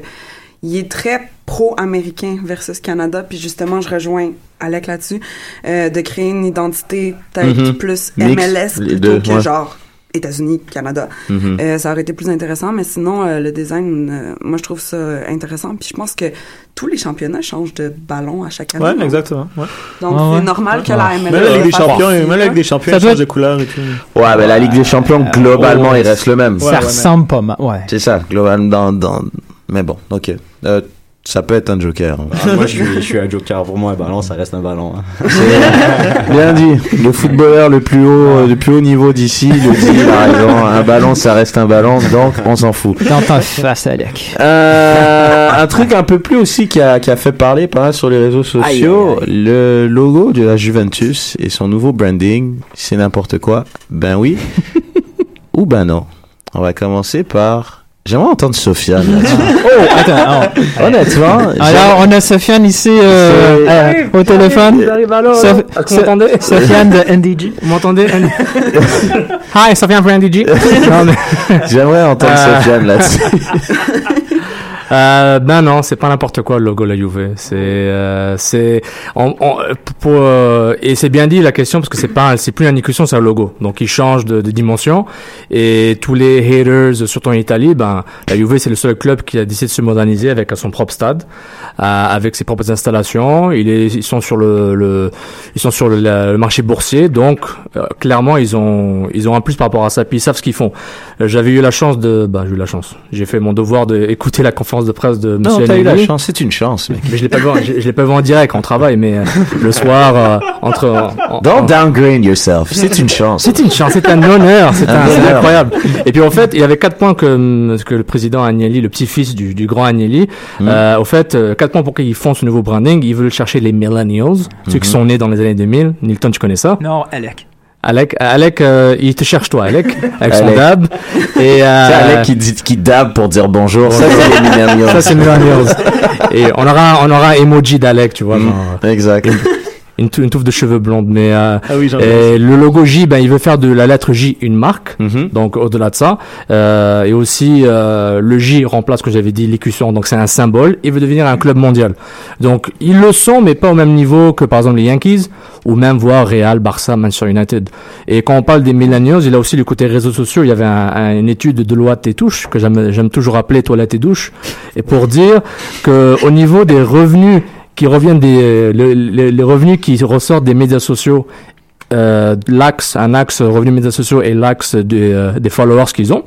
il est très pro-américain versus Canada, puis justement, je rejoins Alec là-dessus, euh, de créer une identité peut-être Mhm. plus MLS plutôt deux, que ouais. genre États-Unis, Canada. Mhm. Euh, ça aurait été plus intéressant, mais sinon, euh, le design, euh, moi, je trouve ça intéressant. Puis je pense que tous les championnats changent de ballon à chaque année. Ouais, exactement. Ouais. Donc, Ouais, c'est ouais. normal que la MLS... Mais là, la Ligue des Champions, même la. Ligue des Champions, change de couleur et tout. Ouais, mais la Ligue des Champions, globalement, il reste le même. Ça ressemble pas mal, ouais. C'est ça, globalement, dans, dans... Mais bon, ok. Euh, ça peut être un joker. Ah, moi, je suis, je suis un joker. Pour moi, un ballon, ça reste un ballon. hein. Bien dit. Le footballeur le plus haut, le plus haut niveau d'ici le dit, a raison. Un ballon, ça reste un ballon, donc on s'en fout. Ta face, Alec. Euh, un truc un peu plus aussi qui a, qui a fait parler pas mal sur les réseaux sociaux, le logo de la Juventus et son nouveau branding, c'est n'importe quoi. Ben oui. Ou ben non. On va commencer par... J'aimerais entendre Sofiane là-dessus. Oh, attends. oh. Honnêtement, Alors, on a Sofiane ici euh, euh, au téléphone. Alors. Sof- m'entendez Sofiane de NDG. Vous m'entendez Hi, Sofiane for NDG. j'aimerais entendre Euh. Sofiane là-dessus. Euh, ben non, c'est pas n'importe quoi le logo de la Juve. C'est, euh, c'est, on, on- pour, euh, et c'est bien dit la question parce que c'est pas, c'est plus une discussion, c'est un logo. Donc il change de, de dimension et tous les haters, surtout en Italie, ben la Juve c'est le seul club qui a décidé de se moderniser avec son propre stade, euh, avec ses propres installations. Ils sont sur le, le ils sont sur le, marché boursier, donc euh, clairement ils ont, ils ont un plus par rapport à ça. Puis ils savent ce qu'ils font. J'avais eu la chance de, bah j'ai eu la chance. J'ai fait mon devoir d'écouter la conférence de presse de Non, Monsieur t'as eu la Agnelli. chance, c'est une chance, mec. Mais je l'ai pas vu, en- je, je l'ai pas vu en direct, on travaille, mais euh, le soir euh, entre. en- en- Don't downgrade yourself, c'est une chance. c'est une chance, c'est un honneur, c'est incroyable. Et puis en fait, il y avait quatre points que, que le président Agnelli, le petit-fils du, du grand Agnelli, Mhm. euh, au fait, quatre points pour qu'ils font ce nouveau branding. Ils veulent chercher les millennials, ceux qui Mhm. sont nés dans les années 2000. Nilton, tu connais ça? Non, Alec. Alec, Alec, euh, il te cherche toi, Alec, avec son Alec. dab. Et euh, C'est Alec qui dit, qui dab pour dire bonjour. Ça, c'est les millennials. ça c'est millennials. Et on aura, on aura un emoji d'Alec, tu vois, genre, Exact. Une, une touffe de cheveux blondes, mais euh, Ah oui, et le logo J, ben il veut faire de la lettre J une marque. Mhm. Donc au-delà de ça, euh, et aussi euh, le J remplace ce que j'avais dit l'écusson, donc c'est un symbole. Il veut devenir un club mondial. Donc ils le sont, mais pas au même niveau que par exemple les Yankees ou même voir Real, Barça, Manchester United. Et quand on parle des millennials, il y a aussi le côté réseaux sociaux. Il y avait un- un- une étude de Deloitte et Touche que j'aime j'aime toujours appeler toilette et douche, et pour dire que au niveau des revenus qui reviennent des le- le- les revenus qui ressortent des médias sociaux euh, l'axe, un axe revenus médias sociaux et l'axe des, euh, des followers qu'ils ont,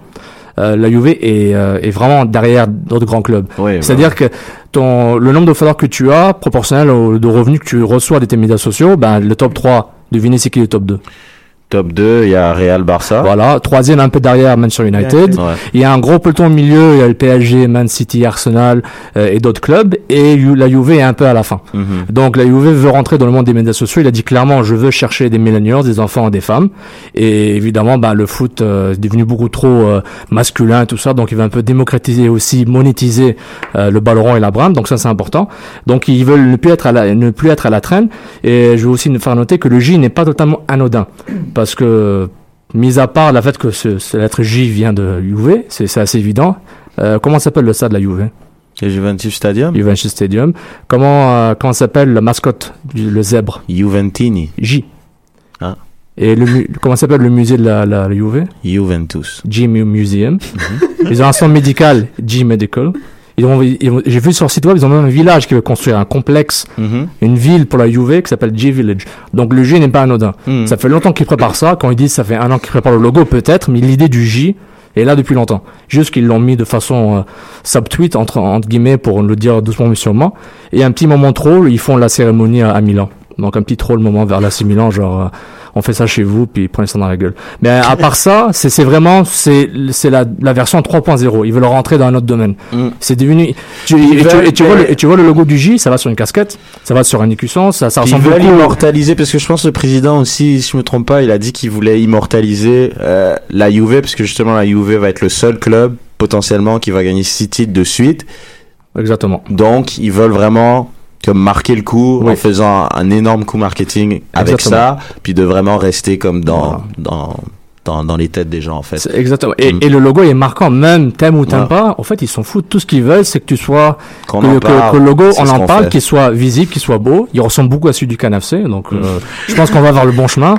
euh, la Juve est, euh, est vraiment derrière d'autres grands clubs. Oui, C'est-à-dire que ton, le nombre de followers que tu as, proportionnel au de revenus que tu reçois de tes médias sociaux, ben, le top 3, devinez c'est qui le top 2. Top 2, il y a Real Barça. Voilà, troisième un peu derrière Manchester United. Ouais. Il y a un gros peloton au milieu, il y a le PSG, Man City, Arsenal euh, et d'autres clubs. Et la Juve est un peu à la fin. Mhm. Donc la Juve veut rentrer dans le monde des médias sociaux. Il a dit clairement, je veux chercher des millennials, des enfants et des femmes. Et évidemment, bah, le foot euh, est devenu beaucoup trop euh, masculin et tout ça. Donc il veut un peu démocratiser aussi, monétiser euh, le ballon rond et la brame. Donc ça c'est important. Donc ils veulent ne plus être à la, ne plus être à la traîne. Et je veux aussi nous faire noter que le J n'est pas totalement anodin, parce que mis à part le fait que ce, ce lettre J vient de Juve, c'est assez évident. Euh, comment s'appelle le stade de la Juve? Le Juventus Stadium. Juventus Stadium. Comment euh, comment s'appelle la mascotte, du- le zèbre? Juventini. J. Ah. Et le comment s'appelle le musée de la, la, la Juve? Juventus. Mu- Museum. Mhm. Ils ont un centre médical, J Medical. Ils ont, ils ont- j'ai vu sur le site web, ils ont même un village qui veut construire un complexe, Mhm. une ville pour la Juve qui s'appelle J Village. Donc le J n'est pas anodin. Mhm. Ça fait longtemps qu'ils préparent ça. Quand ils disent ça fait un an qu'ils préparent le logo, peut-être, mais l'idée du J est là depuis longtemps. Juste qu'ils l'ont mis de façon euh, subtweet entre, entre guillemets pour le dire doucement mais sûrement. Et un petit moment troll, ils font la cérémonie à, à Milan. Donc un petit troll moment vers l'AC Milan, genre euh, on fait ça chez vous puis prenez ça dans la gueule. Mais à part ça, c'est vraiment c'est c'est la, la version 3.0. Ils veulent rentrer dans un autre domaine. Mm. C'est devenu tu, et, tu, veulent- et tu vois le, et tu vois le logo du J, ça va sur une casquette, ça va sur un écusson, ça ça Puis Ils ressemble veulent immortaliser parce que je pense que le président aussi, si je me trompe pas, il a dit qu'il voulait immortaliser euh, la Juve parce que justement la Juve va être le seul club potentiellement qui va gagner six titres de suite. Exactement. Donc ils veulent vraiment comme marquer le coup Oui. en faisant un énorme coup marketing avec Exactement. ça, puis de vraiment rester comme dans dans dans, dans les têtes des gens en fait. Exactement. Et, Mm. et le logo est marquant, même t'aimes ou t'aimes Ouais. pas. En fait, ils s'en foutent. Tout ce qu'ils veulent, c'est que tu sois Qu'on que, que- parle, que le logo, on en parle, qu'il soit visible, qu'il soit beau. Il ressemble beaucoup à celui du canafc, donc Mm. euh, je pense qu'on va vers le bon chemin.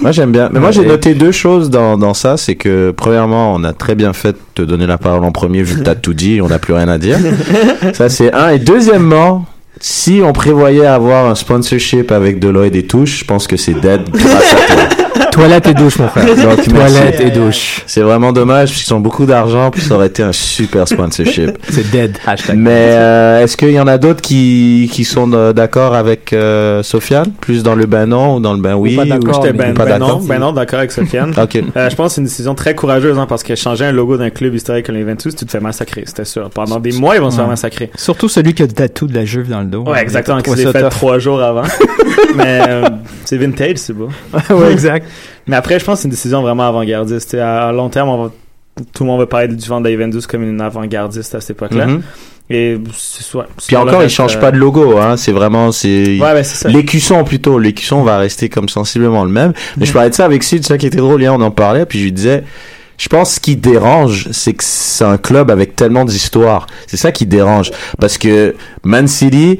Moi j'aime bien. Mais moi j'ai noté deux choses dans, dans ça. C'est que premièrement, on a très bien fait de te donner la parole en premier vu que t'as tout dit, on n'a plus rien à dire. ça c'est un. Et deuxièmement, si on prévoyait avoir un sponsorship avec Deloitte et Touche, je pense que c'est dead grâce à toi. Toilette et douche, mon frère. Donc, Toilette merci. et douche. C'est vraiment dommage parce qu'ils ont beaucoup d'argent puis ça aurait été un super sponsorship. C'est dead. Hashtag. Mais euh, est-ce qu'il y en a d'autres qui, qui sont euh, d'accord avec euh, Sofiane? Plus dans le ben non ou dans le ben oui pas d'accord. Ou ben, ben non, d'accord ben non, d'accord avec Sofiane. Ok. Euh, je pense que c'est une décision très courageuse hein, parce que changer un logo d'un club historique comme les Juventus, tu te fais massacrer, c'était sûr. Pendant des mois, ils vont se faire massacrer. Surtout celui qui a le tatou de la Juve dans le dos. Ouais, exactement, qui s'est fait trois jours avant. Mais euh, c'est vintage, c'est beau. ouais, exact. Mais après, je pense que c'est une décision vraiment avant-gardiste. Et À, à long terme, on va, tout le monde va parler du la Juventus comme une avant-gardiste à cette époque-là. Mhm. Et c'est soit. Puis encore, ils changent pas de logo, hein. C'est vraiment, c'est Ouais, ben, c'est ça. l'écusson plutôt. L'écusson va rester comme sensiblement le même. Mais je parlais de ça avec Sid, ça qui était drôle hier, on en parlait, puis je lui disais, je pense ce qui dérange, c'est que c'est un club avec tellement d'histoire. C'est ça qui dérange. Parce que Man City,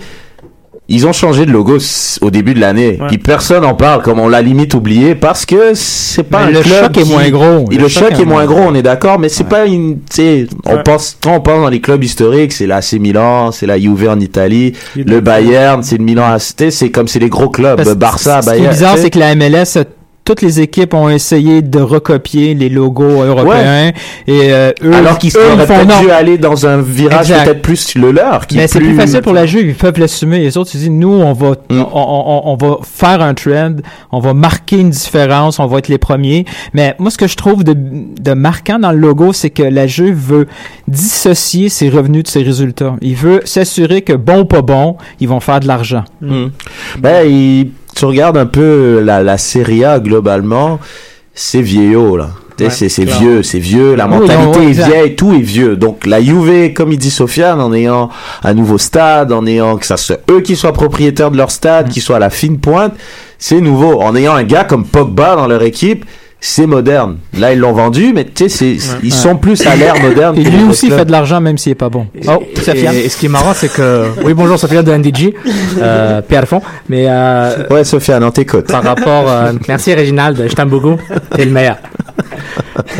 ils ont changé de logo au début de l'année. Ouais. Puis personne en parle, comme on l'a limite oublié, parce que c'est pas Mais un le club choc est qui- moins gros. et le, choc, est moins gros, on est d'accord, mais c'est Ouais. pas une, tu sais, on Ouais. pense, quand on pense dans les clubs historiques, c'est l'AC Milan, c'est la Juve en Italie, le Bayern, c'est le Milan AC, c'est comme c'est les gros clubs, Parce- Barça, Ce qui est Bayern. bizarre, c'est que la MLS, toutes les équipes ont essayé de recopier les logos européens et euh, eux, alors qu'ils auraient peut-être dû aller dans un virage peut-être plus le leur, qui Mais est c'est plus facile pour la Juve, ils peuvent l'assumer. Les autres, ils disent, nous, on va, Mm. on, on, on va faire un trend, on va marquer une différence, on va être les premiers. Mais moi, ce que je trouve de, de marquant dans le logo, c'est que la Juve veut dissocier ses revenus de ses résultats. Il veut s'assurer que bon ou pas bon, ils vont faire de l'argent. Mm. Ben, il- tu regardes un peu la, la Serie A globalement, c'est vieillot là. Ouais, c'est vieux, c'est vieux, la Oui, mentalité non, ouais, est vieille, tout est vieux. Donc la Juve, comme il dit Sofiane, en ayant un nouveau stade, en ayant que ça soit eux qui soient propriétaires de leur stade, qui soient à la fine pointe, c'est nouveau. En ayant un gars comme Pogba dans leur équipe, c'est moderne. Là, ils l'ont vendu, mais tu sais, c'est- ils sont plus à l'ère moderne. Et lui aussi fait de l'argent même s'il est pas bon. Oh, Et, Sofiane. et ce qui est marrant, c'est que oui bonjour Sofiane de NDG, euh, Pierre Fond, mais euh, Ouais, Sofiane, on t'écoute. par rapport, euh, merci Réginald, je t'aime beaucoup, t'es le meilleur.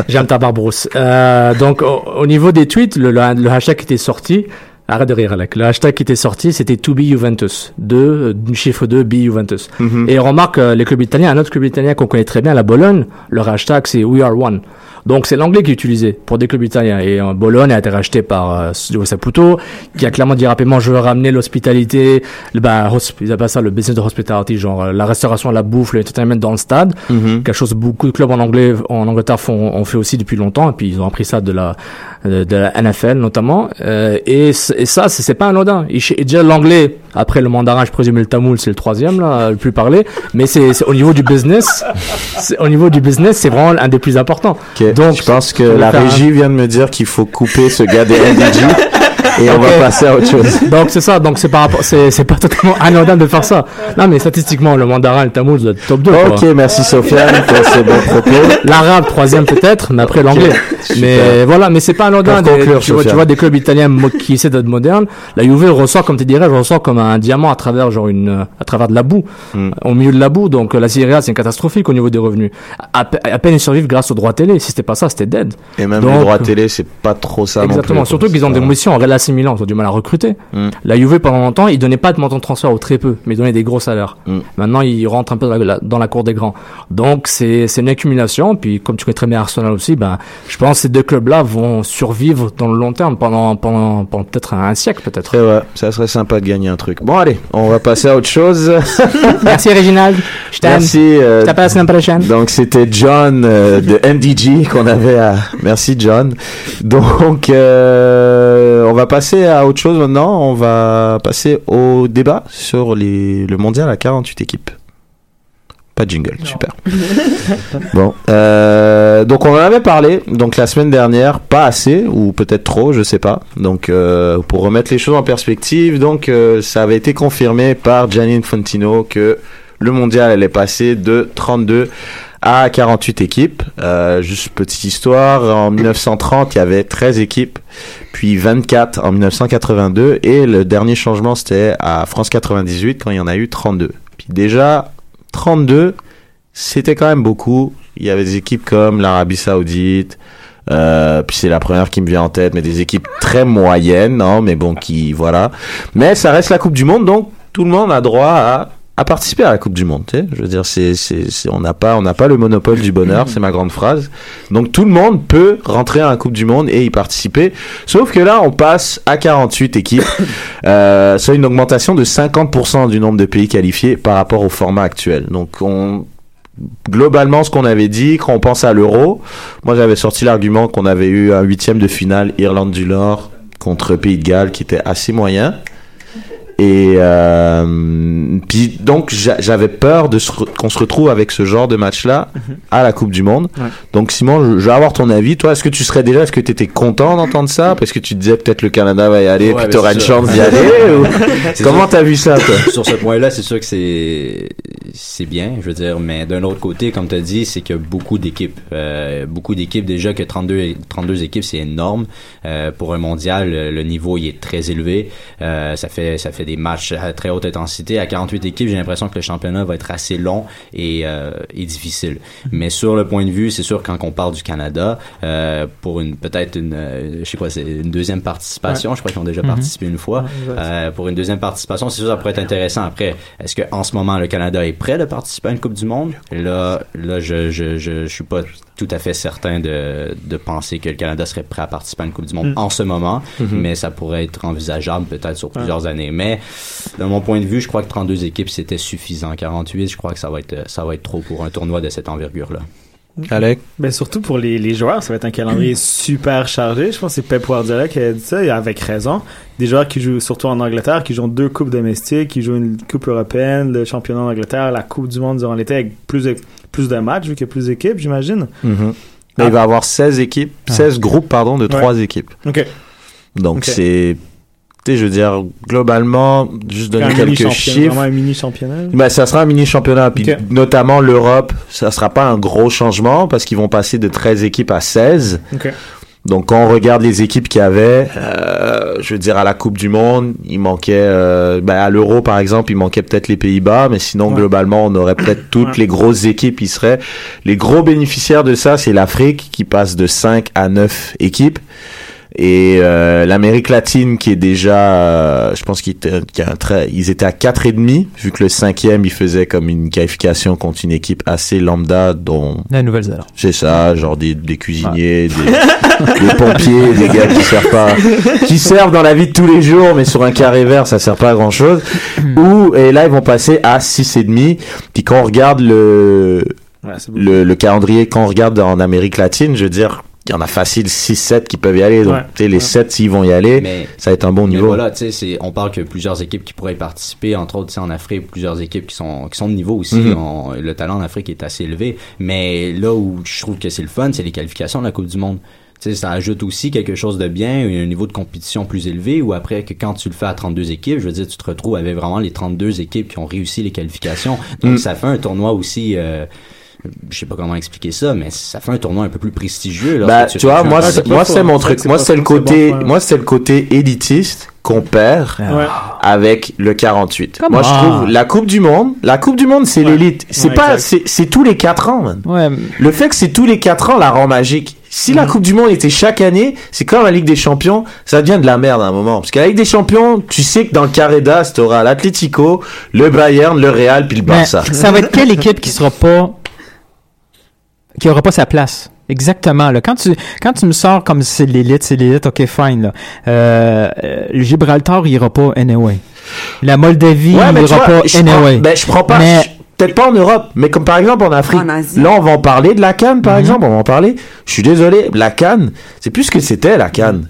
J'aime ta barbrousse. Euh, donc au, au niveau des tweets, le, le, le hashtag qui était sorti, Arrête de rire, Alec. Le hashtag qui était sorti, c'était To Be Juventus. Deux, euh, chiffre 2, Be Juventus. Mhm. Et remarque, euh, les clubs italiens, un autre club italien qu'on connaît très bien, la Bologne, leur hashtag c'est We Are One. Donc c'est l'anglais qui est utilisé pour des clubs italiens. Et euh, Bologne a été racheté par euh, Saputo, qui a clairement dit rapidement je veux ramener l'hospitalité, le- bah, hosp- ils appellent ça le business de hospitality, genre euh, la restauration, la bouffe, l'entertainment dans le stade. Mhm. Quelque chose que beaucoup de clubs en anglais, en Angleterre font, ont fait aussi depuis longtemps. Et puis ils ont appris ça de la de de la NFL notamment. Euh, et, et ça, c'est pas anodin. Et et déjà l'anglais, après le mandarin, je présume le tamoul, c'est le troisième là, le plus parlé. Mais c'est au niveau du business, c'est- au niveau du business, c'est vraiment un des plus importants. Donc, je pense que la un- régie vient de me dire qu'il faut couper ce gars des NDG et on va passer à autre chose. Donc c'est ça, donc c'est c'est pas totalement anodin de faire ça. Non mais statistiquement, le mandarin et le tamoul, c'est le top 2. Ok, merci Sofiane pour ces bons propos. L'arabe troisième peut-être, mais après l'anglais. Mais voilà, mais c'est pas anodin. Pour des- conclure, tu, vois, tu Sofiane. vois des clubs italiens qui essaient d'être modernes. La Juve ressort, comme tu dirais, ressort comme un diamant à travers genre une, euh, à travers de la boue, Mm. au milieu de la boue. Donc euh, la Serie A c'est catastrophique au niveau des revenus. À, pe- à peine ils survivent grâce aux droits télé. Si c'était pas ça, c'était dead. Et même Donc- les droits télé, c'est pas trop ça non Exactement. plus. Surtout qu'ils ont des missions. AC Milan, ils ont du mal à recruter. Mm. La Juve pendant longtemps, ils donnaient pas de montant de transfert ou très peu, mais ils donnaient des gros salaires. Mm. Maintenant, ils rentrent un peu dans la, dans la cour des grands. Donc c'est c'est une accumulation. Puis comme tu connais très bien Arsenal aussi, ben je pense que ces deux clubs-là vont survivre dans le long terme pendant pendant, pendant peut-être un, un siècle peut-être. Ouais, ça serait sympa de gagner un truc. Bon allez, on va passer à autre chose. Merci Réginald. Je t'aime. Merci. euh, Je t'appelle la semaine prochaine. donc c'était John euh, de MDG qu'on avait à. Merci John. Donc euh, on va passer à autre chose maintenant. On va passer au débat sur les, le mondial à 48 équipes. Pas de jingle, super. bon, euh, donc on en avait parlé donc la semaine dernière, pas assez ou peut-être trop, je sais pas. Donc euh, pour remettre les choses en perspective, donc euh, ça avait été confirmé par Gianni Infantino que le mondial allait passer de 32 à 48 équipes. Juste petite histoire, en 1930 il y avait 13 équipes, puis 24 en 1982 et le dernier changement c'était à France 98 quand il y en a eu 32. Puis déjà 32, c'était quand même beaucoup. Il y avait des équipes comme l'Arabie Saoudite, euh, puis c'est la première qui me vient en tête, mais des équipes très moyennes, non, mais bon, qui voilà. Mais ça reste la Coupe du Monde, donc tout le monde a droit à, à participer à la Coupe du Monde. Tu sais, je veux dire, c'est, c'est, c'est- on n'a pas, on n'a pas le monopole du bonheur, c'est ma grande phrase. Donc tout le monde peut rentrer à la Coupe du Monde et y participer. Sauf que là, on passe à 48 équipes. Euh, c'est une augmentation de 50% du nombre de pays qualifiés par rapport au format actuel. Donc on globalement ce qu'on avait dit quand on pense à l'euro moi j'avais sorti l'argument qu'on avait eu un huitième de finale Irlande du Nord contre Pays de Galles qui était assez moyen et euh, puis donc j'a- j'avais peur de qu'on se retrouve avec ce genre de match là à la Coupe du Monde Ouais. donc Simon je, vais avoir ton avis toi est-ce que tu serais déjà est-ce que tu étais content d'entendre ça? Parce que tu te disais peut-être le Canada va y aller Ouais, puis t'auras c'est une sûr. chance d'y aller ou- comment t'as vu ça toi? Sur ce point-là, c'est sûr que c'est c'est bien, je veux dire, mais d'un autre côté, comme tu as dit, c'est que beaucoup d'équipes, euh, beaucoup d'équipes déjà que 32 et- 32 équipes, c'est énorme Euh, pour un mondial. Le, le niveau il est très élevé. Euh, ça fait ça fait des matchs à très haute intensité. À 48 équipes, j'ai l'impression que le championnat va être assez long et, euh, et difficile. Mais sur le point de vue, c'est sûr quand on parle du Canada, euh, pour une peut-être une, euh, je sais c'est une deuxième participation. Je crois qu'ils ont déjà Mhm. participé une fois. Pour une deuxième participation, c'est sûr ça pourrait être intéressant. Après, est-ce que en ce moment le Canada est prêt de participer à une Coupe du Monde? Là, là, je je je, je suis pas tout à fait certain de de penser que le Canada serait prêt à participer à une Coupe du Monde Mm. en ce moment, Mhm. mais ça pourrait être envisageable peut-être sur plusieurs années. Mais de mon point de vue, je crois que 32 équipes c'était suffisant. 48, je crois que ça va être ça va être trop pour un tournoi de cette envergure là. Alec? Ben surtout pour les, les joueurs, ça va être un calendrier super chargé. Je pense que c'est Pep Guardiola qui a dit ça, et avec raison. Des joueurs qui jouent surtout en Angleterre, qui jouent deux coupes domestiques, qui jouent une coupe européenne, le championnat d'Angleterre, la coupe du monde durant l'été avec plus de, plus de matchs vu qu'il y a plus d'équipes, j'imagine. Mhm. Là, il va avoir 16 équipes, 16 groupes pardon de. 3 équipes. Ok. Donc c'est je veux dire globalement juste donner quelques chiffres. Un mini championnat. Ben, ça sera un mini championnat puis notamment l'Europe, ça sera pas un gros changement parce qu'ils vont passer de 13 équipes à 16. Ok. Donc quand on regarde les équipes qu'il y avait, euh, je veux dire à la Coupe du Monde, il manquait, euh, ben, à l'Euro par exemple, il manquait peut-être les Pays-Bas, mais sinon Ouais. globalement on aurait peut-être toutes Ouais. les grosses équipes qui seraient. Les gros bénéficiaires de ça, c'est l'Afrique qui passe de 5 à 9 équipes. Et euh, l'Amérique latine qui est déjà, euh, je pense qu'ils très- ils étaient à quatre et demi, vu que le cinquième il faisait comme une qualification contre une équipe assez lambda, dont La Nouvelle-Zélande. c'est ça, genre des, des cuisiniers, des, des pompiers, des gars qui servent pas, qui servent dans la vie de tous les jours, mais sur un carré vert ça sert pas à grand chose. Ou et là ils vont passer à six et demi. Puis quand on regarde le Ouais, le, le calendrier, quand on regarde en Amérique latine, je veux dire, il y en a facile 6-7 qui peuvent y aller. Donc, Ouais. tu sais, les Ouais. 7, s'ils vont y aller, Mais ça va être un bon Mais niveau. voilà, tu sais, c'est- on parle que plusieurs équipes qui pourraient y participer, entre autres, tu sais, en Afrique, plusieurs équipes qui sont, qui sont de niveau aussi. Mhm. On- le talent en Afrique est assez élevé. Mais là où je trouve que c'est le fun, c'est les qualifications de la Coupe du Monde. Tu sais, ça ajoute aussi quelque chose de bien, un niveau de compétition plus élevé, ou après que quand tu le fais à 32 équipes, je veux dire, tu te retrouves avec vraiment les 32 équipes qui ont réussi les qualifications. Donc, Mm. ça fait un tournoi aussi, euh, je sais pas comment expliquer ça, mais ça fait un tournoi un peu plus prestigieux. lorsque Bah, tu vois, moi, moi, c'est mon truc. Moi, c'est le côté, bon point. moi, c'est le côté élitiste qu'on perd Ouais. avec le 48. Come moi, je trouve la Coupe du Monde, la Coupe du Monde, c'est Ouais. l'élite. C'est Ouais, pas, c'est, c'est tous les 4 ans, man. Ouais, Le fait que c'est tous les 4 ans la rend magique. Si la Coupe du Monde était chaque année, c'est comme la Ligue des Champions, ça devient de la merde à un moment. Parce que la Ligue des Champions, tu sais que dans le carré d'as, t'auras l'Atlético, le Bayern, le Real, puis le mais Barça. ça va être quelle équipe qui sera pas qui aura pas sa place Exactement. Là. Quand tu quand tu me sors comme c'est l'élite, c'est l'élite, ok, fine. Là. Euh, euh, le Gibraltar, il ira pas anyway. La Moldavie, Ouais, ira vois, pas je anyway. prends, ben, je prends pas, Mais- peut-être pas en Europe, mais comme par exemple en Afrique. En Asie. Là, on va en parler de la Cannes, Mhm. par exemple, on va en parler. Je suis désolé, la Cannes, c'est plus ce que c'était, la Cannes.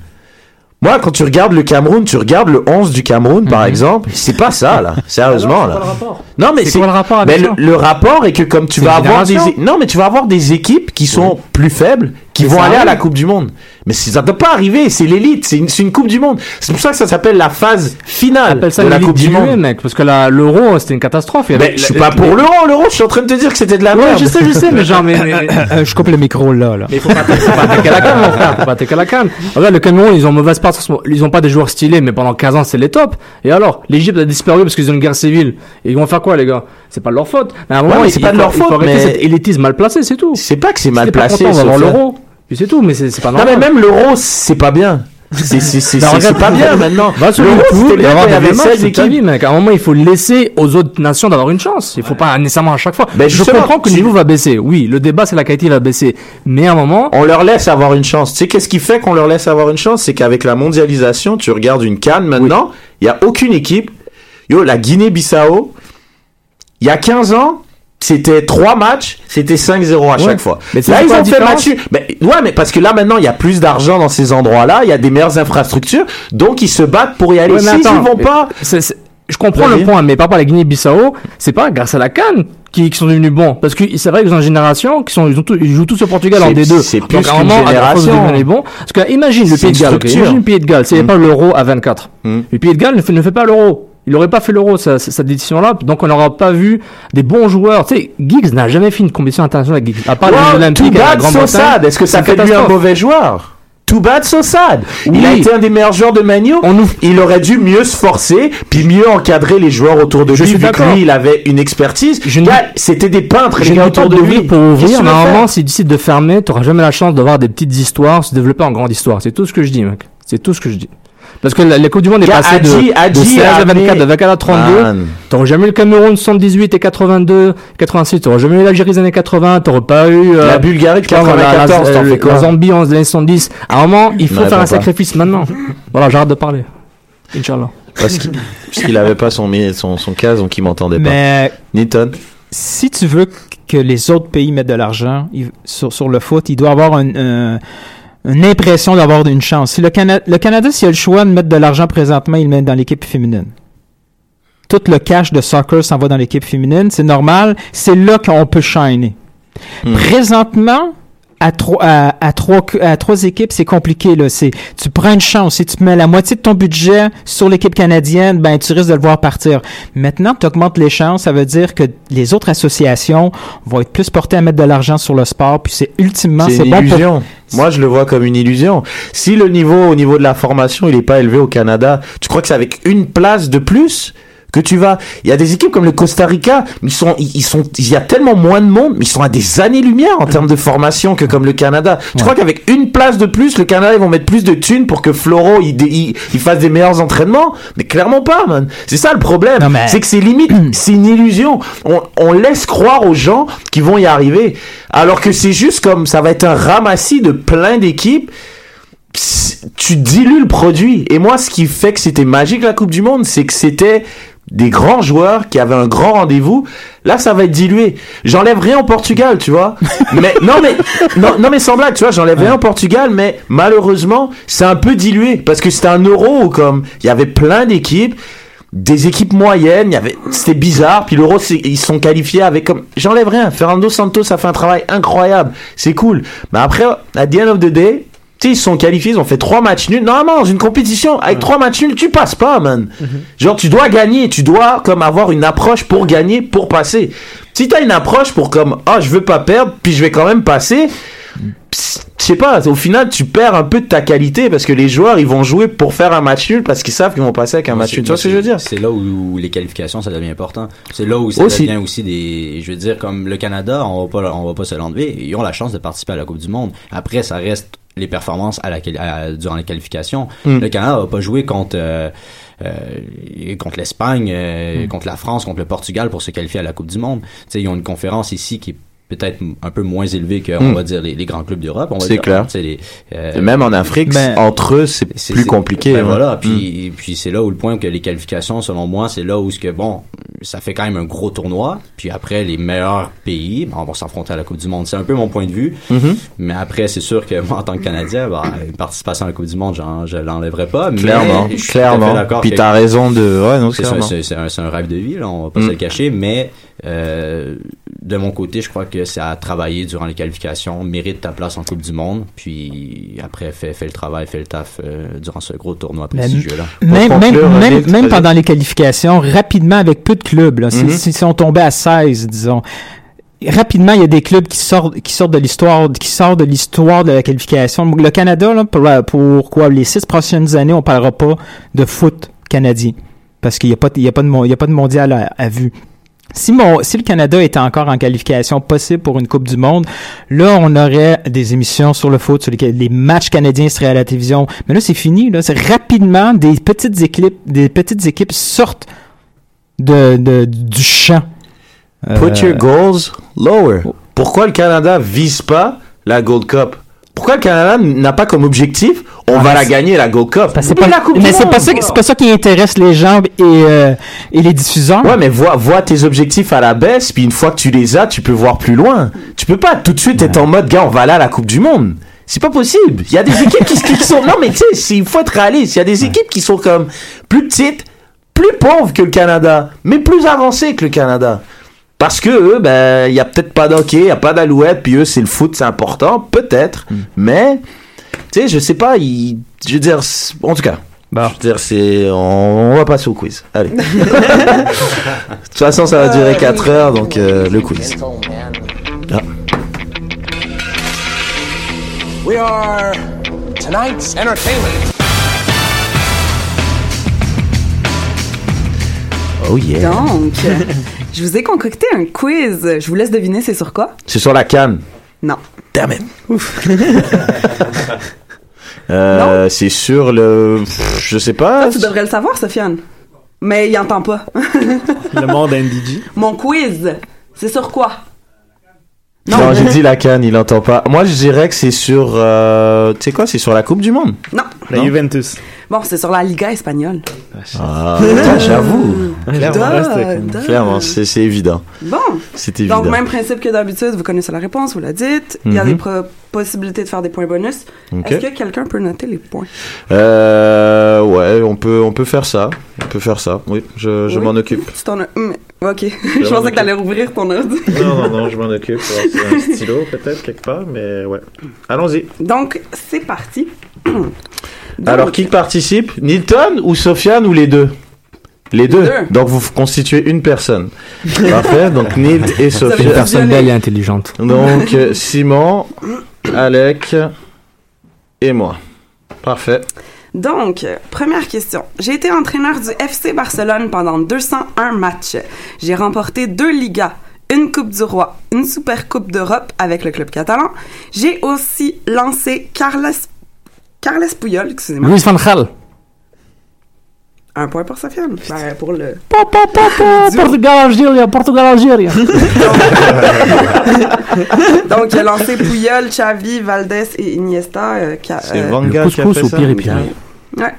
Moi, quand tu regardes le Cameroun, tu regardes le 11 du Cameroun, par exemple, c'est pas ça, là. Sérieusement, là. Non, mais C'est quoi le rapport avec mais ça? le, le rapport est que comme tu vas avoir des non mais tu vas avoir des équipes qui sont plus faibles qui Mais vont aller à la Coupe du Monde. Mais ça ne doit pas arriver, c'est l'élite, c'est une, c'est une Coupe du Monde. C'est pour ça que ça s'appelle la phase finale Appelle ça de la Coupe du Monde. mec, parce que l'euro, c'était une catastrophe. Mais je suis pas pour l'euro, l'euro, je suis en train de te dire que c'était de la Ouais, merde. je sais, je sais, mais genre, mais, mais- Euh, je coupe le micro là. là. Mais il faut pas faut pas attaquer la canne, mon frère. Faut pas attaquer la canne. Regarde, le Cameroun, ils ont mauvaise part. Ils ont pas des joueurs stylés, mais pendant 15 ans, c'est les tops. Et alors, l'Égypte a disparu parce qu'ils ont une guerre civile. Et ils vont faire quoi, les gars? C'est pas de leur faute. Mais à un moment, c'est pas de leur il faut faute, arrêter mais- cet élitisme mal placé, c'est tout. C'est pas que c'est mal placé. l'euro. Puis c'est tout, mais c'est pas Non normal. mais même l'euro, c'est pas bien. C'est Bah, pas bien maintenant. C'était bien d'avoir il des avait matchs 16 toute ta équipes. mec. À un moment, il faut laisser aux autres nations d'avoir une chance. Il faut pas nécessairement à chaque fois. Je comprends que le niveau va baisser. Oui, le débat, c'est la qualité va baisser. Mais à un moment, on leur laisse avoir une chance. Tu sais, qu'est-ce qui fait qu'on leur laisse avoir une chance? C'est qu'avec la mondialisation, tu regardes une canne maintenant, il y a aucune équipe. Yo, la Guinée-Bissau, il y a 15 ans, c'était trois matchs, c'était 5-0 à Ouais. chaque fois. Mais là, ils ont fait match. Mais, ouais, mais parce que là, maintenant, il y a plus d'argent dans ces endroits-là, il y a des meilleures infrastructures, donc ils se battent pour y aller. Ouais, mais attends, vont mais- pas, c'est- c'est- je comprends le point, mais par rapport à la Guinée-Bissau, c'est pas grâce à la Cannes qui, qui sont devenus bons. Parce que c'est vrai qu'ils ont une génération qui sont, ils, ont tout- ils jouent tous au Portugal en C'est- D2. c'est plus Donc génération. bons. Parce que imagine le C'est Pays de Galles, imagine le Pays de Galles, n'y avait pas l'euro à 24. Mm. Le Pays de Galles ne fait, ne fait pas l'euro. Il n'aurait pas fait l'euro, ça- ça- cette édition-là. Donc on n'aura pas vu des bons joueurs. Tu sais, Giggs n'a jamais fait une compétition internationale avec Giggs. À part les Wow, too Olympiques à la Grande-Bretagne. sad. Est-ce que ça fait de lui un mauvais joueur? Too bad, so sad. Il a été un des meilleurs joueurs de Manu. On nous- Il aurait dû mieux se forcer, puis mieux encadrer les joueurs autour de Je lui, suis vu que lui, il avait une expertise. Je ne- C'était des peintres, Je les gars autour de lui. pour ouvrir, faire? si tu décides de fermer, tu n'auras jamais la chance d'avoir des petites histoires, se développer en grande histoire. C'est tout ce que je dis, mec. C'est tout ce que je dis. Parce que la, la Coupe du Monde est passée de, Hadji- de Hadji 16 a à 24, amené- de 24 à 32. Man. T'aurais jamais eu le Cameroun 78 et 82, 86. T'aurais jamais eu l'Algérie des années 80. T'aurais pas eu euh, La Bulgarie de je sais pas, voilà, 94, la, la- quoi la Zambie en années 70. À un moment, il faut Non, faire un pas. sacrifice maintenant. voilà, j'arrête de parler. Inch'Allah. Parce qu'il parce qu'il avait pas son, son, son cas, donc il m'entendait pas. Mais Newton. si tu veux que les autres pays mettent de l'argent sur, sur le foot, il doit avoir euh, une impression d'avoir une chance. Si le, Cana- le Canada, s'il a le choix de mettre de l'argent présentement, il le met dans l'équipe féminine. Tout le cash de soccer s'en va dans l'équipe féminine, c'est normal. C'est là qu'on peut shiner. Hmm. Présentement, à trois, à, à trois, à trois équipes, c'est compliqué. Là. C'est, tu prends une chance. Si tu mets la moitié de ton budget sur l'équipe canadienne, ben, tu risques de le voir partir. Maintenant, tu augmentes les chances. Ça veut dire que les autres associations vont être plus portées à mettre de l'argent sur le sport. Puis c'est ultimement, C'est bon pour illusion. Moi, je le vois comme une illusion. Si le niveau, au niveau de la formation, il est pas élevé au Canada, tu crois que c'est avec une place de plus? Que tu vas. Il y a des équipes comme le Costa Rica, ils sont, ils sont, il y a tellement moins de monde, mais ils sont à des années-lumière en termes de formation que comme le Canada. Tu crois qu'avec une place de plus, le Canada, ils vont mettre plus de thunes pour que Floro, il, il, il fasse des meilleurs entraînements? Mais clairement pas, man. C'est ça le problème. Mais- C'est que c'est limite, c'est une illusion. On, on laisse croire aux gens qu'ils vont y arriver. Alors que c'est juste comme, ça va être un ramassis de plein d'équipes tu dilues le produit. Et moi, ce qui fait que c'était magique la Coupe du Monde, c'est que c'était des grands joueurs qui avaient un grand rendez-vous. Là, ça va être dilué. J'enlève rien au Portugal, tu vois. mais non, mais non, non, mais sans blague, tu vois, j'enlève rien au Portugal, mais malheureusement, c'est un peu dilué parce que c'était un euro comme il y avait plein d'équipes des équipes moyennes, il y avait, c'était bizarre. Puis l'Euro, ils sont qualifiés avec comme, j'enlève rien. Fernando Santos a fait un travail incroyable, c'est cool. Mais après, à the end of the day, tu sais, ils sont qualifiés, ils ont fait trois matchs nuls. Normalement, dans une compétition, avec trois matchs nuls, tu passes pas, man. Genre, tu dois gagner, tu dois comme avoir une approche pour gagner, pour passer. Si t'as une approche pour comme, ah, je veux pas perdre, puis je vais quand même passer. Je sais pas, au final, tu perds un peu de ta qualité parce que les joueurs, ils vont jouer pour faire un match nul parce qu'ils savent qu'ils vont passer avec un match nul. Tu vois ce que je veux dire? C'est là où, les qualifications, ça devient important. C'est là où ça Aussi. devient aussi des, je veux dire, comme le Canada, on va pas, on va pas se l'enlever. Ils ont la chance de participer à la Coupe du Monde. Après, ça reste les performances à la, quali- à- durant les qualifications. Mm. Le Canada va pas jouer contre, euh, euh, contre l'Espagne, euh, contre la France, contre le Portugal pour se qualifier à la Coupe du Monde. Tu sais, ils ont une conférence ici qui est peut-être un peu moins élevée que, on Mm. va dire, les, les grands clubs d'Europe. on va C'est clair. Les, euh, même en Afrique, Ben, entre eux, c'est plus compliqué. ben hein. voilà, puis, puis c'est là où le point que les qualifications, selon moi, c'est là où ce que bon, ça fait quand même un gros tournoi. Puis après, les meilleurs pays, ben, vont s'affronter à la Coupe du Monde. C'est un peu mon point de vue. Mhm. Mais après, c'est sûr que moi, en tant que Canadien, ben, une participation à la Coupe du Monde, j'en- je l'enlèverai pas. Mais Clairement, je suis fait clairement. Puis t'as raison de, ouais, non, c'est c'est- un, un rêve de vie, là, on va pas Mm. se le cacher, mais euh, de mon côté, je crois que c'est à travailler durant les qualifications, mérite ta place en Coupe du Monde, puis après, fais, fais le travail, fais le taf euh, durant ce gros tournoi prestigieux-là. Même, conclure, pendant les qualifications, rapidement, avec peu de clubs, là, Mhm. si, si on tombait à 16, disons, rapidement, il y a des clubs qui sortent, qui sortent de l'histoire, qui sortent de l'histoire de la qualification. Le Canada, là, pour, quoi, les six prochaines années, on parlera pas de foot canadien. Parce qu'il n'y a pas, de- il y a pas de, mon- il y a pas de mondial à, à vue. Si, mon, si le Canada était encore en qualification possible pour une Coupe du Monde, là, on aurait des émissions sur le foot, sur les matchs canadiens seraient à la télévision. Mais là, c'est fini. Là, c'est rapidement des petites équipes, des petites équipes sortent de, de du champ. Put Euh, your goals lower. Pourquoi le Canada vise pas la Gold Cup? Pourquoi le Canada n'a pas comme objectif, on Ah, va mais la gagner la Gold Cup? que c'est Oublie pas, la Coupe du mais c'est Monde. pas ça, c'est pas ça qui intéresse les gens et, euh, et les diffuseurs. Ouais, mais vois, vois tes objectifs à la baisse, puis une fois que tu les as, tu peux voir plus loin. Tu peux pas tout de suite être en mode, gars, on va aller à la Coupe du Monde. C'est pas possible. Il y a des équipes qui, qui sont, non, mais tu sais, il faut être réaliste. Il y a des équipes qui sont comme plus petites, plus pauvres que le Canada, mais plus avancées que le Canada. Parce que eux, ben, il y a peut-être pas d'hockey, il y a pas d'alouette, puis eux, c'est le foot, c'est important, peut-être. Mais, tu sais, je sais pas, ils- je veux dire, en tout cas. Je veux dire, c'est, on, on va passer au quiz. Allez. De toute façon, ça va durer 4 heures, donc euh, le quiz. Ah. We are tonight's entertainment. Oh yeah. Donc, je vous ai concocté un quiz. Je vous laisse deviner c'est sur quoi? C'est sur la canne. Non. Damn it. Euh, c'est sur le, je sais pas. Tu devrais le savoir, Sofiane. Mais il entend pas. Le monde NDG. Mon quiz, c'est sur quoi? Non, j'ai dit la canne, il entend pas. Moi, je dirais que c'est sur, euh, tu sais quoi, c'est sur la Coupe du Monde. Non. La Non? Juventus. Bon, c'est sur la Liga espagnole. Ah, putain, j'avoue. Clairement, duh. clairement, c'est évident. Bon. C'est évident. Donc, même principe que d'habitude, vous connaissez la réponse, vous la dites. Il y a Mhm. des pro- possibilités de faire des points bonus. Est-ce que quelqu'un peut noter les points? Euh, ouais, on peut, on peut faire ça. On peut faire ça. Oui, je, je Oui. m'en occupe. Tu t'en as- hum, Ok. je pensais que t'allais rouvrir ton ordi. Non, non, non, je m'en occupe. C'est un stylo, peut-être, quelque part, mais ouais. Allons-y. Donc, c'est parti. Alors, qui participe? Nilton ou Sofiane ou les deux? Les deux. deux. Donc, vous constituez une personne. Parfait. Donc, Nilt et Une Sofiane. personne belle et intelligente. Donc, euh, Simon, Alec et moi. Parfait. Donc, première question. J'ai été entraîneur du FC Barcelone pendant 201 matchs. J'ai remporté deux Ligas, une Coupe du Roi, une Super Coupe d'Europe avec le club catalan. J'ai aussi lancé Carles, Carles Puyol, excusez-moi. Luis Van Gaal. Un point pour Sofiane. Ben, pour le... Portugal, Algérie, Portugal, Algérie. Donc, il a lancé Puyol, Xavi, Valdés et Iniesta. euh, qui a- C'est euh, Van Le Gaal qui a couscous fait au ça pire et pire. Ouais.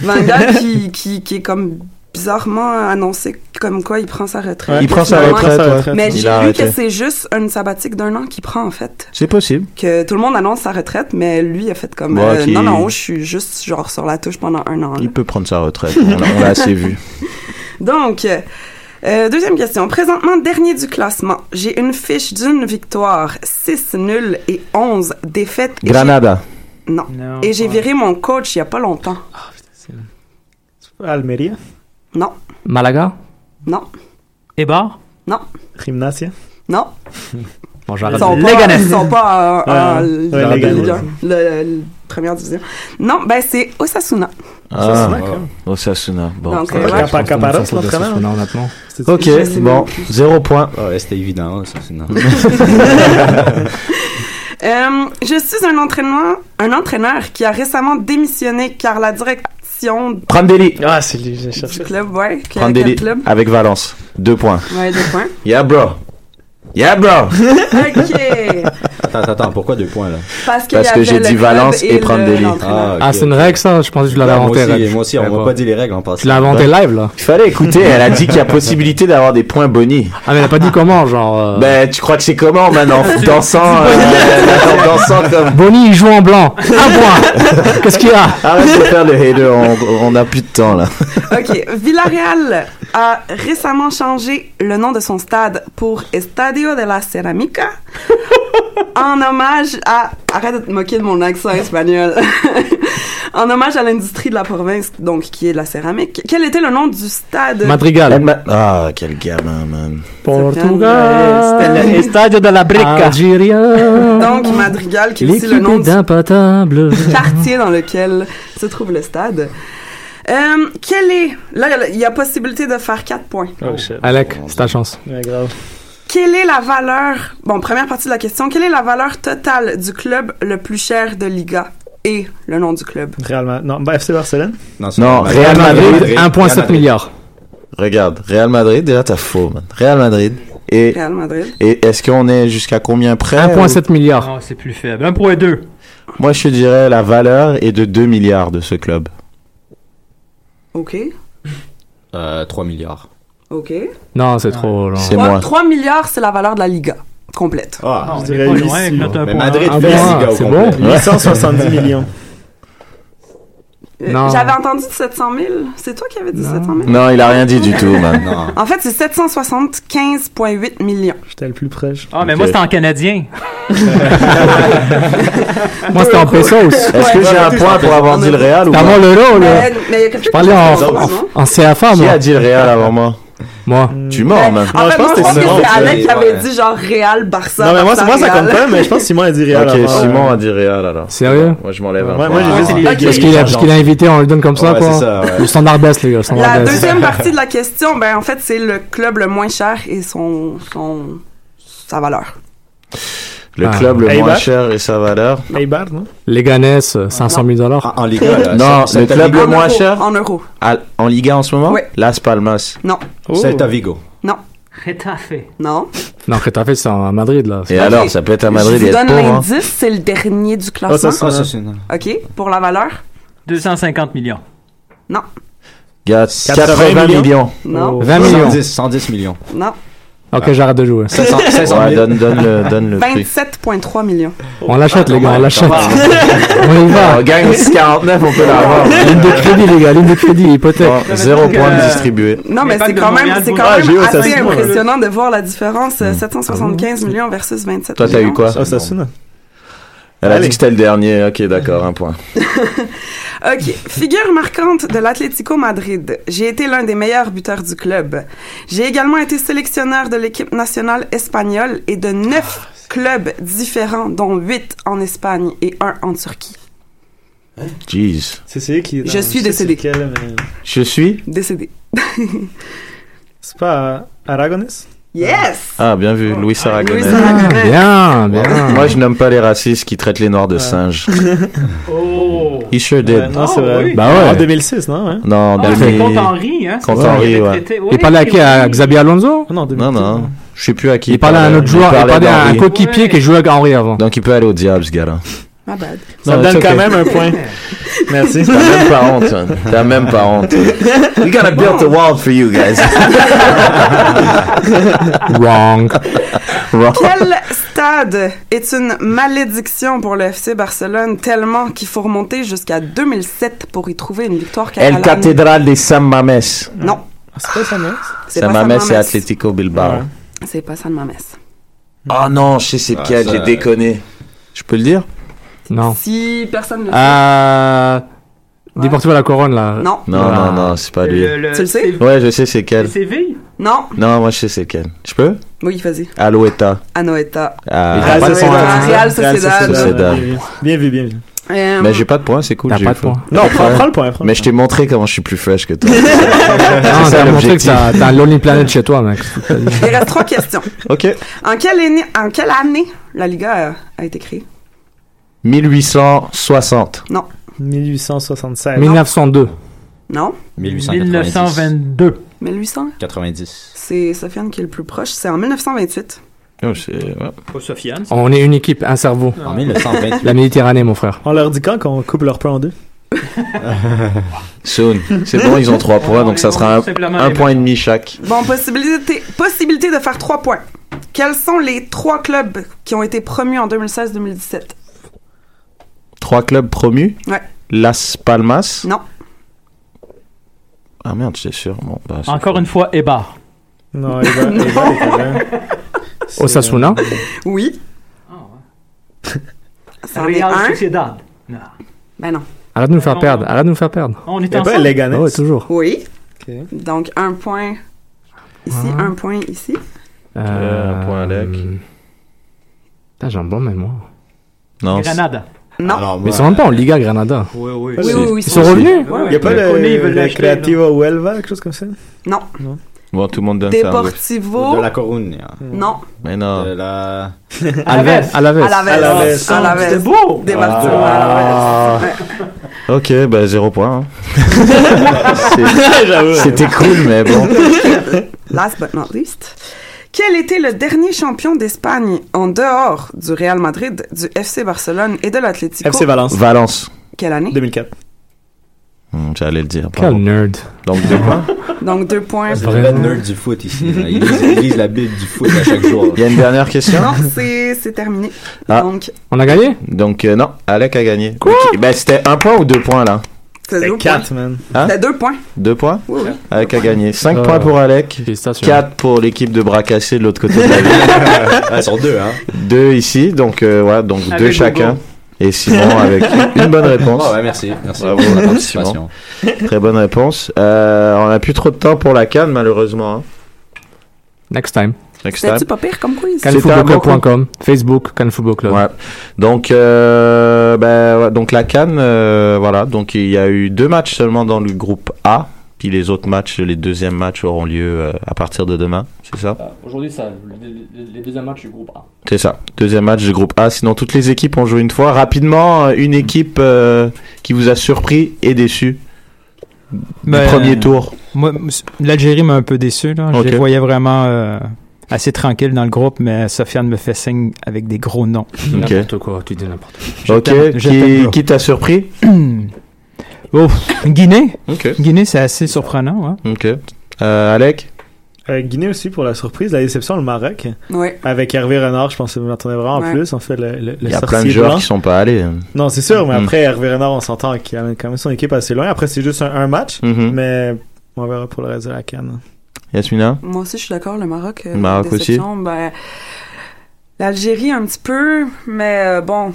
Van Gaal qui, qui, qui est comme bizarrement annoncé comme quoi il prend sa retraite. Il prend sa Ouais. retraite, ouais. Mais j'ai lu que c'est juste une sabbatique d'un an qu'il prend en fait. C'est possible. Que tout le monde annonce sa retraite, mais lui a fait comme Bon, euh, non non, je suis juste genre sur la touche pendant un an. là. Il peut prendre sa retraite. On l'a- assez vu. Donc, euh, deuxième question. Présentement, dernier du classement. J'ai une fiche d'une victoire, 6 nuls et 11 défaites. Et Granada. Non. Non, Et j'ai viré mon coach il y a pas longtemps. Almeria? Non, Malaga? non, Ebar? non, Gymnasia? non. Bon, Ils j'arrête. ils sont pas en, le- le- première division. Non, ben c'est Osasuna. Ah. Osasuna. Bon. Donc, euh, ouais. Caparos, l'entraîneur. honnêtement. Ok, bon, zéro point. Ah ouais, c'était évident, non. Euh, je suis un entraînement, un entraîneur qui a récemment démissionné car la direction Prandelli. Ah, c'est lui, j'ai du cherché. club, ouais, quel, Prandelli. quel club? Avec Valence. Deux points. Ouais, deux points. Yeah, bro. Yeah, bro. Ok. Attends, attends, pourquoi deux points là? Parce, que j'ai dit Valence et le- Prandelli. l'entraîneur. ok, Ah, c'est une règle, ça? Je pensais que je l'avais Ah, moi inventé. aussi, Reg. moi aussi, on m'a pas dit les règles en passant. Tu l'as inventé live, là? Il fallait écouter. Elle a dit qu'il y a possibilité d'avoir des points bonus. Ah, mais elle a pas dit comment, genre. euh, Ben, tu crois que c'est comment maintenant? Dansant, euh, dansant comme. Bonnie, il joue en blanc. Un point. Qu'est-ce qu'il y a? Arrête de faire le hater, on, on a plus de temps là. Ok, Villarreal a récemment changé le nom de son stade pour De la Ceramica en hommage à... Arrête de te moquer de mon accent espagnol. en hommage à l'industrie de la province, donc qui est de la céramique. Quel était le nom du stade? Madrigal. M'a- Ah, quel gamin, man. Portugal. C'était le Estadio de la Brica. Algérien. Donc Madrigal, qui est aussi le nom du impotable. quartier dans lequel se trouve le stade. Euh, quel est... Là, il y a possibilité de faire 4 points. Oh, shit. Alec, c'est ta chance. Ouais, grave. Quelle est la valeur... Bon, première partie de la question. Quelle est la valeur totale du club le plus cher de Liga et le nom du club? Real Madrid. Non, bah, FC Barcelone? Non, Real Madrid, Real 1,7 Madrid. milliard. Regarde, Real Madrid, déjà t'as faux, man. Real Madrid. Et, Real Madrid. et est-ce qu'on est jusqu'à combien près 1,7 milliard. Non, c'est plus faible. 1.2. Moi, je te dirais la valeur est de 2 milliards de ce club. OK. Euh, 3 milliards. OK. Non, c'est trop. C'est 3, moi. milliards, c'est la valeur de la Liga complète. Ah, je on dirais loin avec notre mais. Madrid fait la Liga au c'est complet. bon. 870 millions. Euh, Non. J'avais entendu 700 000. C'est toi qui avais dit 700 000? Non, il a rien dit du tout, man. Non. En fait, c'est 775,8 millions. J'étais le plus proche. Ah, mais moi, c'était en canadien. Moi, c'était en pesos. Est-ce que j'ai un point pour avoir dit le Real ou pas? moi l'euro, là. Mais, mais il y a quelqu'un Je parlais qui en, CFA, Qui moi. a dit le Real avant moi? Moi. Tu mords, man. En Non, fait, je pense que c'est ouais. qui avait Ouais. dit genre Real, Barça. Non, mais moi, moi ça compte pas, mais je pense que Simon a dit Real Ok, avant. Simon a dit Real alors. Sérieux? Moi, je m'enlève moi, j'ai les Parce qu'il a, parce qu'il a invité, on lui donne comme ça, Ouais, quoi. c'est ça, ouais. Le standard baisse, les gars. La deuxième partie de la question, ben en fait, c'est le club le moins cher et son, son sa valeur. Le Ah. club le moins cher et sa valeur. Eibar, non? Leganés, euh, 500 000 dollars. En, en Liga, là. Non, le club le moins euros, cher? En euros. en Liga en ce moment? Ouais. Las Palmas. Non, Oh. Celta Vigo. non, Retafe. non. Non, Retafe, c'est à Madrid, là. Et alors, ça peut être à Madrid Je vous donne hein. l'indice, c'est le dernier du Ah, ça, classement. Ah, ça, OK, pour la valeur? 250 millions. Non, Gars, 80 80 millions. millions? non, Oh. 20 millions. 110, 110 millions. non. Ok, j'arrête de jouer. 500, 500 Ouais, 000. donne, donne le, donne le prix. 27,3 millions. On l'achète, les gars, on l'achète. On y On va. gagne 49, on peut l'avoir. Ligne de crédit, les gars, ligne de crédit, hypothèque. Bon, zéro point de distribué. Non, mais c'est quand même, c'est quand Ah, même assez Osasuna, impressionnant de voir la différence. euh, 775 millions versus 27 Toi, t'as eu millions. quoi? Ah, Elle a dit que c'était le dernier. Ok, d'accord, un point. OK. Figure marquante de l'Atlético Madrid. J'ai été l'un des meilleurs buteurs du club. J'ai également été sélectionneur de l'équipe nationale espagnole et de neuf clubs différents, dont huit en Espagne et un en Turquie. Jeez. C'est celui qui? Je suis décédé. Je suis? Décédé. C'est pas Aragonés? Yes! Ah, bien vu, Louis Aragonés. Bien, bien. Moi, je n'aime pas les racistes qui traitent les Noirs de singes. Oh! He sure did. Ouais, non, c'est Oh, vrai. oui. Bah ouais. En 2006, non? Hein? Non, Ah, c'est 2000 contre Henri, hein? Contre Henri, ouais. Il parlait à qui À. Xabi Alonso Oh, non, 2006. Non, non. Je sais plus à qui. Il parlait à un autre joueur, il parlait à un coéquipier qui jouait avec Henri avant. Donc, il peut aller au diable, ce gars-là. My bad. Ça me donne quand okay. même un point. Merci. T'as même pas honte. hein. T'as même pas honte. We gotta build a wall for you guys. Wrong. Wrong. Quel stade est une malédiction pour le FC Barcelone tellement qu'il faut remonter jusqu'à 2007 pour y trouver une victoire El catalane? Cathédrale de San Mames. Non, Ah, C'est pas c'est San Mames San et Mames. Atlético Bilbao. Ouais. C'est pas San Mames. Oh non, je sais c'est Ah, lequel, ça, j'ai déconné. Je peux le dire? Non. Si personne ne le sait. Euh... Deportivo la Couronne, là. Non. Non, Ah. non, non, c'est pas lui. Tu le sais? Ouais, je sais c'est quel. Séville? Non. Non, moi je sais c'est quel. Je peux? Oui, vas-y. Aloeta. Anoeta. Ah, Real Sociedad. Real Sociedad. Bien vu, bien vu. Euh, Mais j'ai pas de points, c'est cool. T'as j'ai pas de points. Non, prends, Ouais. prends le point. Mais je t'ai montré comment je suis plus fresh que toi. Non, t'as montré que t'as un Lonely Planet chez toi, mec. Il reste trois questions. ok. En quelle, année, en quelle année la Liga a été créée? 1860. Non. 1876. 1902. Non. 1890. 1922. 1800? 90. C'est Sofiane qui est le plus proche. C'est en 1928. Oh, c'est- ouais. Pas Sofiane. On est une équipe, un cerveau. En 1928. La Méditerranée, mon frère. On leur dit quand qu'on coupe leur pain en deux? Soon. C'est bon, ils ont 3 points, donc ça sera un, un point et demi chaque. Bon, possibilité, possibilité de faire trois points. Quels sont les trois clubs qui ont été promus en 2016-2017? Trois clubs promus. Ouais. Las Palmas. Non. Ah merde, c'est sûr. Bon, bah, c'est Encore faux. une fois, Eba. Non, Eva, Eva était là. C'est, Osasuna. euh, Oui. Ça en est Real un. Sociedad. Non. Ben non. Arrête de nous faire Non. perdre. Arrête de nous faire perdre. On est Il y a pas ensemble? Leganés. Ah ouais, toujours. Oui. Ok. Donc, un point ici, Ah. un point ici. Euh, un point, Alec. Putain, j'ai un bon mémoire. Non. c'est- Granada. Non. Alors, Mais ils sont même pas en Liga Granada. Oui, oui. oui, oui, oui. Ils sont revenus Il y a pas le Creativo Huelva, quelque chose comme ça? Non. Bon, tout le monde donne ça. Deportivo. de la Coruña. Non. Mais non. De la... Alves. Alaves. Alaves. Alaves. Alaves. C'était beau! Deportivo Ah. Ok, bah zéro point. hein. C'était cool, mais bon. Last but not least. Quel était le dernier champion d'Espagne en dehors du Real Madrid, du FC Barcelone et de l'Atlético? FC Valence. Valence. Quelle année? 2004. Hmm, J'allais le dire. Quel pardon. nerd. Donc deux points? Donc, deux points. C'est le nerd du foot ici. là. Il lise, il lise la Bible du foot à chaque jour. Il y a une dernière question? Non, c'est c'est terminé. Ah. Donc, On a gagné? Donc euh, non, Alec a gagné. Quoi? Ben c'était un point ou deux points là? C'est deux C'est points. 4, man. Hein? C'était deux points. Deux points? Oui, oui. Alec a gagné. Cinq Euh, points pour Alec. 4 pour l'équipe de bras cassés de l'autre côté de la ville. Ah, sur deux, hein. deux ici, donc euh, voilà, donc Avec deux chacun. Et Simon avec une bonne réponse. Oh, ouais, merci. Merci Bravo, pour la Simon. participation. Très bonne réponse. Euh, on a plus trop de temps pour la canne malheureusement. hein. Next time. C'était-tu pas pire comme quiz? Canfootballclub.com. Facebook, Cannes Football Club. Ouais. Donc, euh, ben, donc la Cannes, euh, voilà. Donc il y a eu deux matchs seulement dans le groupe A, puis les autres matchs, les deuxièmes matchs auront lieu euh, à partir de demain. C'est ça? Aujourd'hui, ça, les deuxièmes matchs du groupe A. C'est ça. Deuxième match du groupe A. Sinon, toutes les équipes ont joué une fois. Rapidement, euh, une équipe euh, qui vous a surpris et déçu du Ben, premier tour. Moi, l'Algérie m'a un peu déçu. Là. Je les voyais vraiment euh, assez tranquilles dans le groupe, mais Sofiane me fait signe avec des gros noms. Ok. N'importe quoi, tu dis n'importe quoi. Ok. Qui, qui t'a surpris? Oh, Guinée. Ok. Guinée, c'est assez surprenant. hein. Ok. Euh, Alec? Euh, Guinée aussi pour la surprise, la déception, le Maroc. Oui. Avec Hervé Renard, je pense que vous m'entendez vraiment Ouais. plus. En fait, le, le, le Il y a plein de joueurs blanc. qui sont pas allés. Non, c'est sûr, mais Mm. après, Hervé Renard, on s'entend qu'il amène quand même son équipe assez loin. Après, c'est juste un, un match, Mhm. mais on verra pour le reste de la canne. Yasmina? Moi aussi, je suis d'accord. Le Maroc. euh, Le Maroc déception, Ben, L'Algérie, un petit peu, mais euh, bon,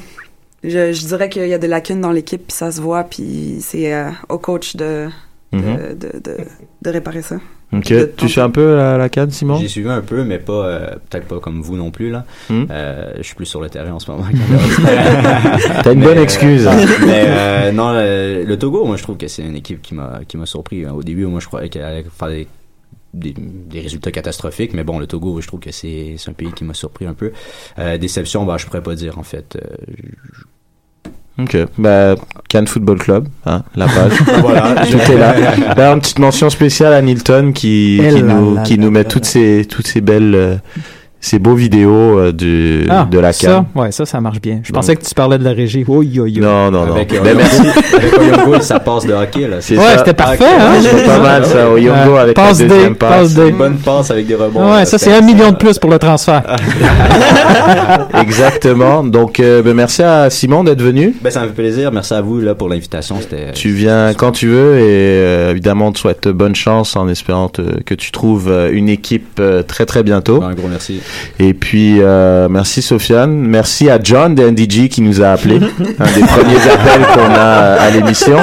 je, je dirais qu'il y a des lacunes dans l'équipe, puis ça se voit, puis c'est euh, au coach de, de, Mhm. de, de, de réparer ça. Ok. de Tu suis un peu la, la canne, Simon? J'ai suivi un peu, mais pas euh, peut-être pas comme vous non plus là. Hmm. Euh, je suis plus sur le terrain en ce moment. T'as une Mais, bonne excuse. mais euh, non, le, le Togo, moi je trouve que c'est une équipe qui m'a qui m'a surpris. Au début, moi je croyais qu'elle allait faire des, des, des résultats catastrophiques, mais bon, le Togo, je trouve que c'est un pays qui m'a surpris un peu. Euh, déception, bah je pourrais pas dire en fait. Euh, Ok, bah, Cannes Football Club, hein, la page. Voilà. tout est là. Là, une petite mention spéciale à Nilton qui, qui là nous, là qui là nous met toutes ces, toutes ces belles, euh, ces beaux vidéos euh, du, Ah, de la ça, Cannes. ouais, ça, ça marche bien. Je Donc- pensais que tu parlais de la régie. Oui, oui, oui. Non, non, non. avec Ben, Oyongo, merci. avec Oyongo, ça passe de hockey là. C'est Ouais, ça. c'était parfait, Ok. hein? C'est pas mal, ça, au Yongo Euh, avec la passe deuxième D, passe. passe D. Une bonne passe avec des rebonds. Ouais, là, ça, c'est un million de plus pour le transfert. Exactement. Donc, euh, ben, merci à Simon d'être venu. Ben, ça me fait plaisir. Merci à vous là pour l'invitation. C'était. Tu viens quand tu veux et euh, évidemment on te souhaite bonne chance en espérant te- que tu trouves euh, une équipe euh, très très bientôt. Un gros merci. Et puis euh, merci Sofiane, merci à John de NDG qui nous a appelé, un des premiers appels qu'on a euh, à l'émission.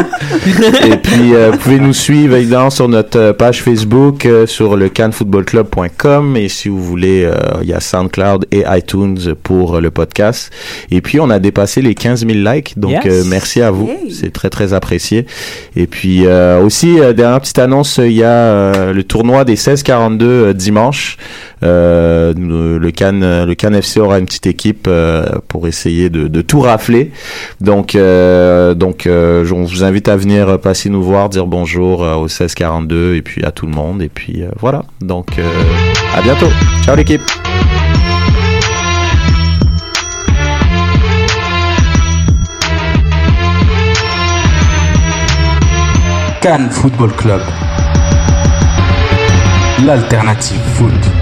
Et puis euh, vous pouvez nous suivre évidemment sur notre euh, page Facebook, euh, sur le canfootballclub.com et si vous voulez, euh, il y a SoundCloud et iTunes pour euh, le podcast. Et puis on a dépassé les 15 000 likes, donc Yes. euh, merci à vous, Yay. c'est très très apprécié. Et puis euh, aussi euh, dernière petite annonce, il y a euh, le tournoi des 16-42 euh, dimanche. Euh, le Cannes, le FC aura une petite équipe euh, pour essayer de, tout rafler. Donc, euh, donc, on vous invite à venir passer nous voir, dire bonjour au 1642 et puis à tout le monde. Et puis voilà. Donc, à bientôt. Ciao l'équipe. Cannes Football Club. L'alternative foot.